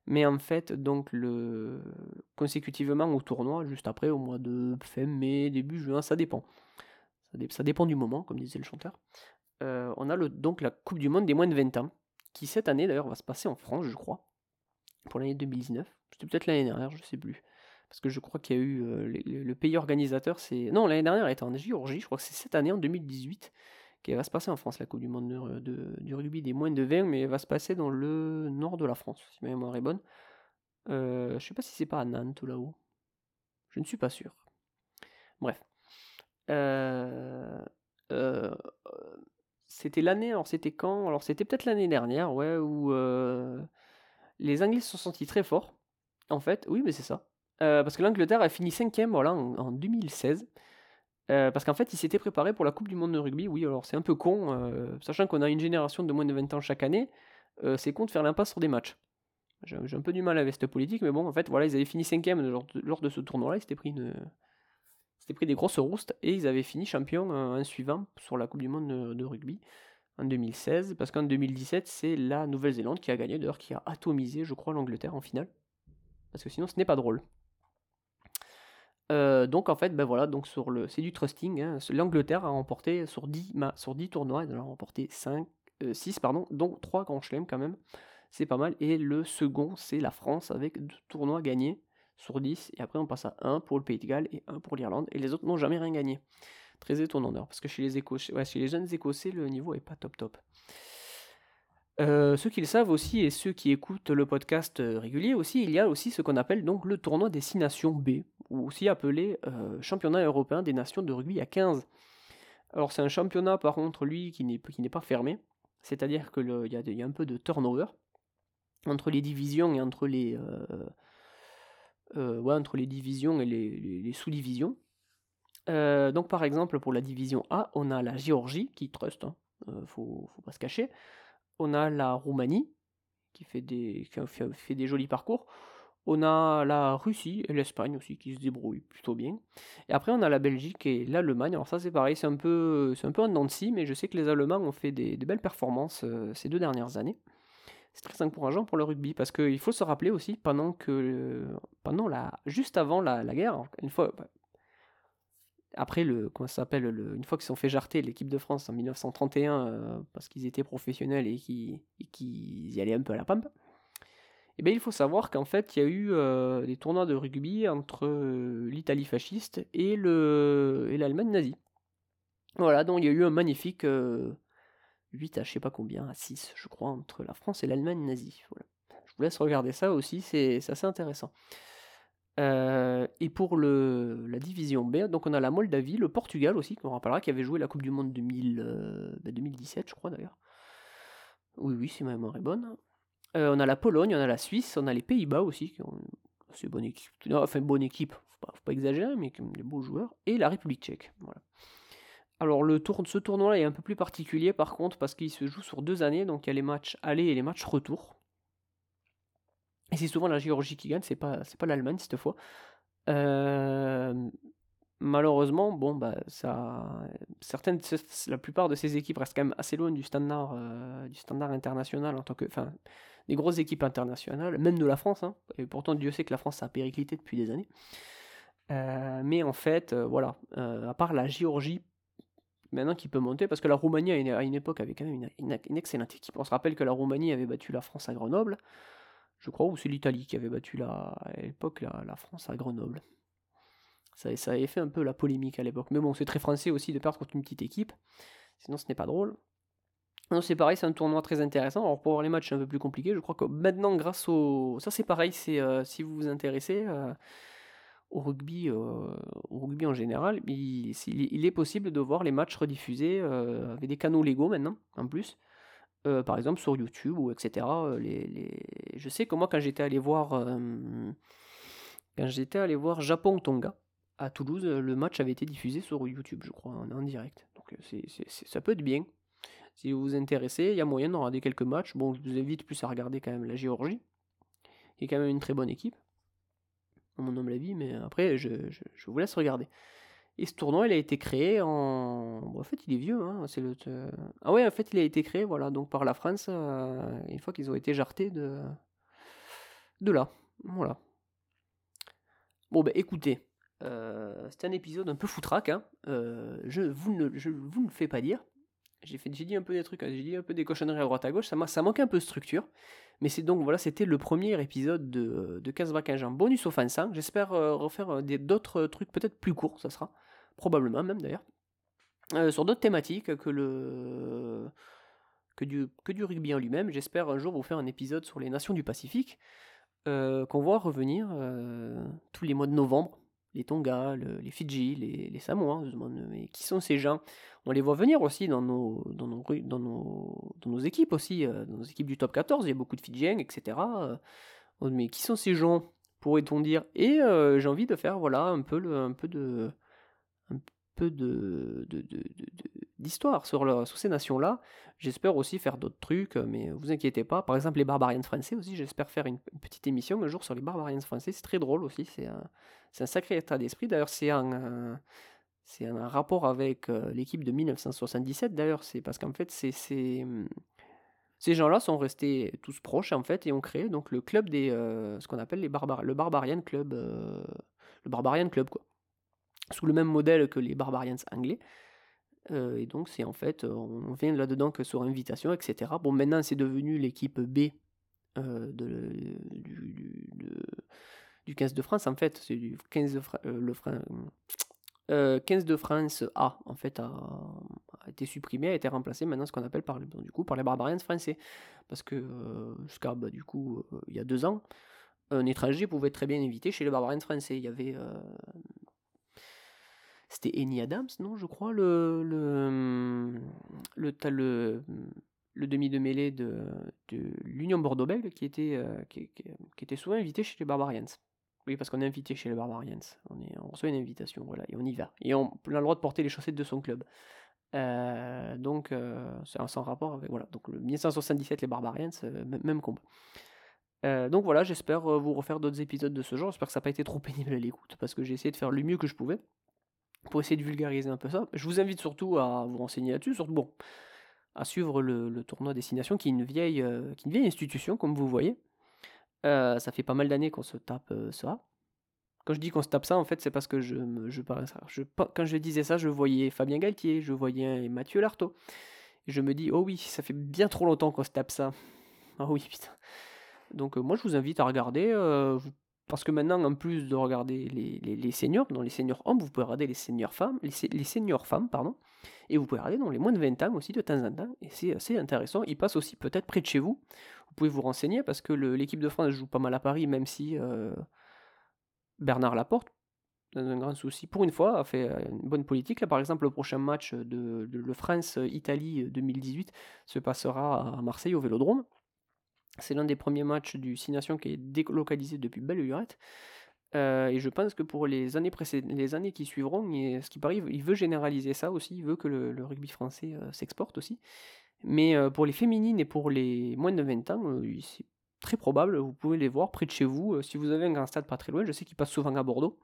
Mais en fait, donc, le... consécutivement au tournoi, juste après, au mois de fin mai, début juin, ça dépend. Ça, dépend du moment, comme disait le chanteur. Euh, on a donc la Coupe du Monde des moins de 20 ans qui cette année d'ailleurs va se passer en France, je crois, pour l'année 2019. C'était peut-être l'année dernière, je sais plus. Parce que je crois qu'il y a eu euh, le, pays organisateur, c'est. Non, l'année dernière elle était en Géorgie, je crois que c'est cette année, en 2018, qu'elle va se passer en France, la Coupe du Monde de, du rugby des moins de 20, mais elle va se passer dans le nord de la France, si ma mémoire est bonne. Euh, je sais pas si c'est pas à Nantes ou là-haut. Je ne suis pas sûr. Bref. Euh, euh, c'était l'année, alors c'était quand? Alors c'était peut-être l'année dernière, ouais, où les Anglais se sont sentis très forts. En fait, oui, mais c'est ça. Parce que l'Angleterre a fini cinquième voilà, en, 2016. Euh, parce qu'en fait, ils s'étaient préparés pour la Coupe du Monde de rugby. Oui, alors c'est un peu con, sachant qu'on a une génération de moins de 20 ans chaque année, c'est con de faire l'impasse sur des matchs. J'ai un peu du mal avec cette politique, mais bon, en fait, voilà, ils avaient fini cinquième lors lors de ce tournoi-là, ils s'étaient pris une, pris des grosses roustes et ils avaient fini champion un suivant sur la Coupe du Monde de, rugby en 2016, parce qu'en 2017, c'est la Nouvelle-Zélande qui a gagné, d'ailleurs qui a atomisé, je crois, l'Angleterre en finale. Parce que sinon, ce n'est pas drôle. Euh, donc en fait, ben voilà, donc sur le, c'est du trusting. Hein. L'Angleterre a remporté sur 10, sur 10 tournois, elle a remporté 5, 6, euh, pardon, donc 3 grands chelems quand même. C'est pas mal. Et le second, c'est la France avec 2 tournois gagnés sur 10. Et après, on passe à 1 pour le Pays de Galles et 1 pour l'Irlande. Et les autres n'ont jamais rien gagné. Très étonnant d'ailleurs, parce que chez les, Écossais, chez les jeunes Écossais, le niveau est pas top top. Euh, ceux qui le savent aussi et ceux qui écoutent le podcast euh, régulier aussi, il y a aussi ce qu'on appelle donc le tournoi des 6 nations B, ou aussi appelé euh, championnat européen des nations de rugby à 15. Alors c'est un championnat par contre lui qui n'est, pas fermé, c'est-à-dire qu'il y, y a un peu de turnover entre les divisions et entre les, ouais, entre les divisions et les, sous-divisions. donc par exemple pour la division A, on a la Géorgie qui trust, hein, faut, faut pas se cacher on a la Roumanie, qui fait des, fait, des jolis parcours. On a la Russie et l'Espagne aussi qui se débrouillent plutôt bien. Et après, on a la Belgique et l'Allemagne. Alors, ça, c'est pareil, c'est un peu, c'est un peu un Nancy, mais je sais que les Allemands ont fait des, belles performances euh, ces deux dernières années. C'est très encourageant pour le rugby parce qu'il faut se rappeler aussi, pendant que, pendant la, juste avant la, guerre, une fois, après, le, comment s'appelle, une fois qu'ils sont fait jarter l'équipe de France en 1931 euh, parce qu'ils étaient professionnels et qu'ils y allaient un peu à la pampe, eh bien, il faut savoir qu'en fait, il y a eu euh, des tournois de rugby entre euh, l'Italie fasciste et l'Allemagne nazie. Voilà, donc il y a eu un magnifique 8 à je sais pas combien, à 6, je crois, entre la France et l'Allemagne nazie. Voilà. Je vous laisse regarder ça aussi, c'est assez intéressant. Euh, et pour la division B, donc on a la Moldavie, le Portugal aussi, qu'on rappellera, qui avait joué la Coupe du Monde 2000, 2017, ben, je crois d'ailleurs. Oui, oui, si ma mémoire est bonne. Euh, on a la Pologne, on a la Suisse, on a les Pays-Bas aussi, qui ont une bonne équipe. enfin, bonne équipe, faut pas, faut exagérer, mais qui ont des beaux joueurs. Et la République tchèque. Voilà. Alors, ce tournoi-là est un peu plus particulier par contre, parce qu'il se joue sur deux années, donc il y a les matchs aller et les matchs retour. Et c'est souvent la Géorgie qui gagne, c'est pas, pas l'Allemagne cette fois. Euh, malheureusement, bon, bah, ça, la plupart de ces équipes restent quand même assez loin du standard, euh, du standard international en tant que, des grosses équipes internationales, même de la France. Hein, et pourtant, Dieu sait que la France a périclité depuis des années. Euh, mais en fait, voilà, à part la Géorgie, maintenant qui peut monter, parce que la Roumanie à une, époque avait quand même une, excellente équipe. On se rappelle que la Roumanie avait battu la France à Grenoble je crois, ou c'est l'Italie qui avait battu la, à l'époque la, France à Grenoble. Ça, avait fait un peu la polémique à l'époque. Mais bon, c'est très français aussi de perdre contre une petite équipe. Sinon, ce n'est pas drôle. Non, c'est pareil, c'est un tournoi très intéressant. Alors, pour voir les matchs, un peu plus compliqué. Je crois que maintenant, grâce au. Ça, c'est pareil, c'est euh, si vous vous intéressez euh, au, rugby, euh, au rugby en général, il, est possible de voir les matchs rediffusés avec des canaux légaux maintenant, en plus. Euh, par exemple sur YouTube ou etc. Euh. Je sais que moi quand j'étais allé voir euh, quand j'étais allé voir Japon Tonga à Toulouse, le match avait été diffusé sur YouTube, je crois, en, direct. Donc c'est, ça peut être bien. Si vous vous intéressez, il y a moyen d'en regarder quelques matchs. Bon, je vous invite plus à regarder quand même la Géorgie, qui est quand même une très bonne équipe, à mon humble avis, mais après, je, vous laisse regarder. Et ce tournoi, il a été créé en. en fait, il est vieux. Hein, c'est le... Ah ouais, en fait, il a été créé voilà, donc par la France euh, une fois qu'ils ont été jartés de, de là. Voilà. Bon, ben écoutez, euh, c'est un épisode un peu foutraque. Hein. Euh, je, vous ne, ne fais pas dire. J'ai, dit un peu des trucs, hein, j'ai dit un peu des cochonneries à droite à gauche. Ça, ça manquait un peu de structure. Mais c'est donc, voilà, c'était le premier épisode de, de Casbah bonus au 5. J'espère refaire d'autres trucs peut-être plus courts, ça sera probablement même d'ailleurs, euh, sur d'autres thématiques que le que du, rugby en lui-même. J'espère un jour vous faire un épisode sur les nations du Pacifique euh, qu'on voit revenir euh, tous les mois de novembre. Les Tonga, les Fidji, les, les Samoa, mais qui sont ces gens? On les voit venir aussi dans nos, dans nos, dans nos, dans nos équipes aussi, dans nos équipes du top 14, il y a beaucoup de Fidjiens, etc. mais qui sont ces gens? Pourrait-on dire? Et j'ai envie de faire voilà un peu, le, un peu de, peu de, d'histoire sur, sur ces nations-là. J'espère aussi faire d'autres trucs, euh, mais vous inquiétez pas. Par exemple, les Barbarians français aussi, j'espère faire une, petite émission un jour sur les Barbarians français. C'est très drôle aussi, c'est un, sacré état d'esprit. D'ailleurs, c'est un, euh, rapport avec euh, l'équipe de 1977. D'ailleurs, c'est parce qu'en fait, c'est, hum, ces gens-là sont restés tous proches en fait et ont créé donc le club des, ce qu'on appelle les barbar le Barbarian Club, le Barbarian Club quoi, sous le même modèle que les Barbarians anglais. Euh, et donc c'est en fait, euh, on vient là-dedans que sur invitation, etc. Bon, maintenant c'est devenu l'équipe B euh, du, du, de- du 15 de France en fait, c'est du 15 de, le Fran- euh, 15 de France A en fait a, été supprimé, a été remplacé maintenant ce qu'on appelle par, du coup, par les Barbarians français. Parce que jusqu'à bah, du coup il y a deux ans, un étranger pouvait très bien inviter chez les Barbarians français. Il y avait c'était Eni Adams, non, je crois, le le le, le, demi de mêlée de, de l'Union Bordeaux-Bègles qui était euh, qui, était souvent invité chez les Barbarians. Oui, parce qu'on est invité chez les Barbarians. On, est, on reçoit une invitation, voilà, et on y va. Et on, a le droit de porter les chaussettes de son club. Euh, donc, euh, c'est sans rapport avec. Voilà, donc le 1977, les Barbarians, euh, même, combat. Donc voilà, j'espère vous refaire d'autres épisodes de ce genre. J'espère que ça n'a pas été trop pénible à l'écoute, parce que j'ai essayé de faire le mieux que je pouvais pour essayer de vulgariser un peu ça. Je vous invite surtout à vous renseigner là-dessus, bon, à suivre le, tournoi Destination, qui est une vieille, euh, qui est une institution, comme vous voyez. Euh, ça fait pas mal d'années qu'on se tape euh, ça. Quand je dis qu'on se tape ça, en fait, c'est parce que je, me- je, je- quand je disais ça, je voyais Fabien Galtier, je voyais Mathieu Lartaud. Je me dis, oh oui, ça fait bien trop longtemps qu'on se tape ça. Ah oui, putain. Donc moi, je vous invite à regarder, parce que maintenant, en plus de regarder les, seniors, les seniors hommes, vous pouvez regarder les seniors femmes, les, se- les seniors femmes, pardon, et vous pouvez regarder dans les moins de 20 ans aussi de temps en temps, et c'est assez intéressant. Ils passent aussi peut-être près de chez vous. Vous pouvez vous renseigner parce que l'équipe de France joue pas mal à Paris, même si euh, Bernard Laporte, dans un grand souci, pour une fois, a fait euh, une bonne politique. Là, par exemple, le prochain match de, de France-Italie 2018 se passera à Marseille au Vélodrome. C'est l'un des premiers matchs du Six Nations qui est délocalisé depuis belle lurette. Euh, et je pense que pour les années, qui suivront, il- ce qui il veut généraliser ça aussi, il veut que le, rugby français euh, s'exporte aussi. Mais euh, pour les féminines et pour les moins de 20 ans, c'est très probable, vous pouvez les voir près de chez vous. si vous avez un grand stade pas très loin, je sais qu'ils passent souvent à Bordeaux.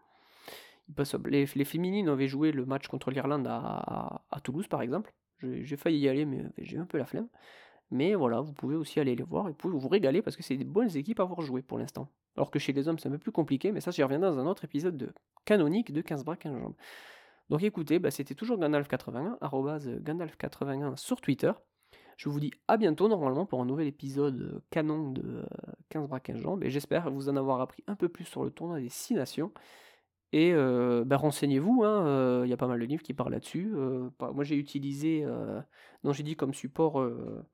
Les, féminines avaient joué le match contre l'Irlande à, à- Toulouse, par exemple. J'ai failli y aller, mais j'ai un peu la flemme. Mais voilà, vous pouvez aussi aller les voir et vous vous régaler parce que c'est des bonnes équipes à avoir joué pour l'instant. Alors que chez les hommes, c'est un peu plus compliqué, mais ça, j'y reviendrai dans un autre épisode de canonique de 15 bras, 15 jambes. Donc écoutez, bah, c'était toujours Gandalf81, arrobase Gandalf81 sur Twitter. Je vous dis à bientôt normalement pour un nouvel épisode euh, canon de euh, 15 bras 15 jambes et j'espère vous en avoir appris un peu plus sur le tournoi des 6 nations. Et euh, bah, renseignez-vous, hein, euh, il y a pas mal de livres qui parlent là-dessus. Euh, moi j'ai utilisé, euh, non j'ai dit comme support euh,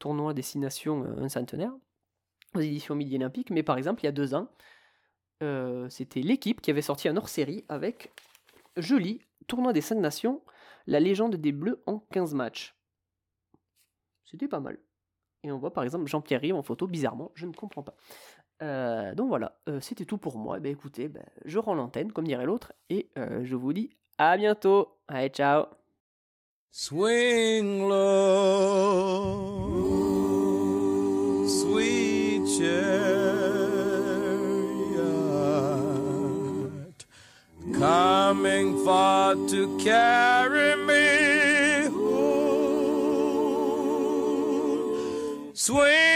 tournoi des 6 nations euh, un centenaire aux éditions Midi Olympique, mais par exemple il y a deux ans, euh, c'était l'équipe qui avait sorti un hors-série avec Joli, tournoi des 5 nations, la légende des Bleus en 15 matchs. C'était pas mal. Et on voit par exemple Jean-Pierre Rive en photo, bizarrement, je ne comprends pas. Euh, donc voilà, c'était tout pour moi. Eh ben, écoutez, ben, je rends l'antenne, comme dirait l'autre, et je vous dis à bientôt. Allez, ciao Swing low, sweet chariot, coming far to carry me home. Swing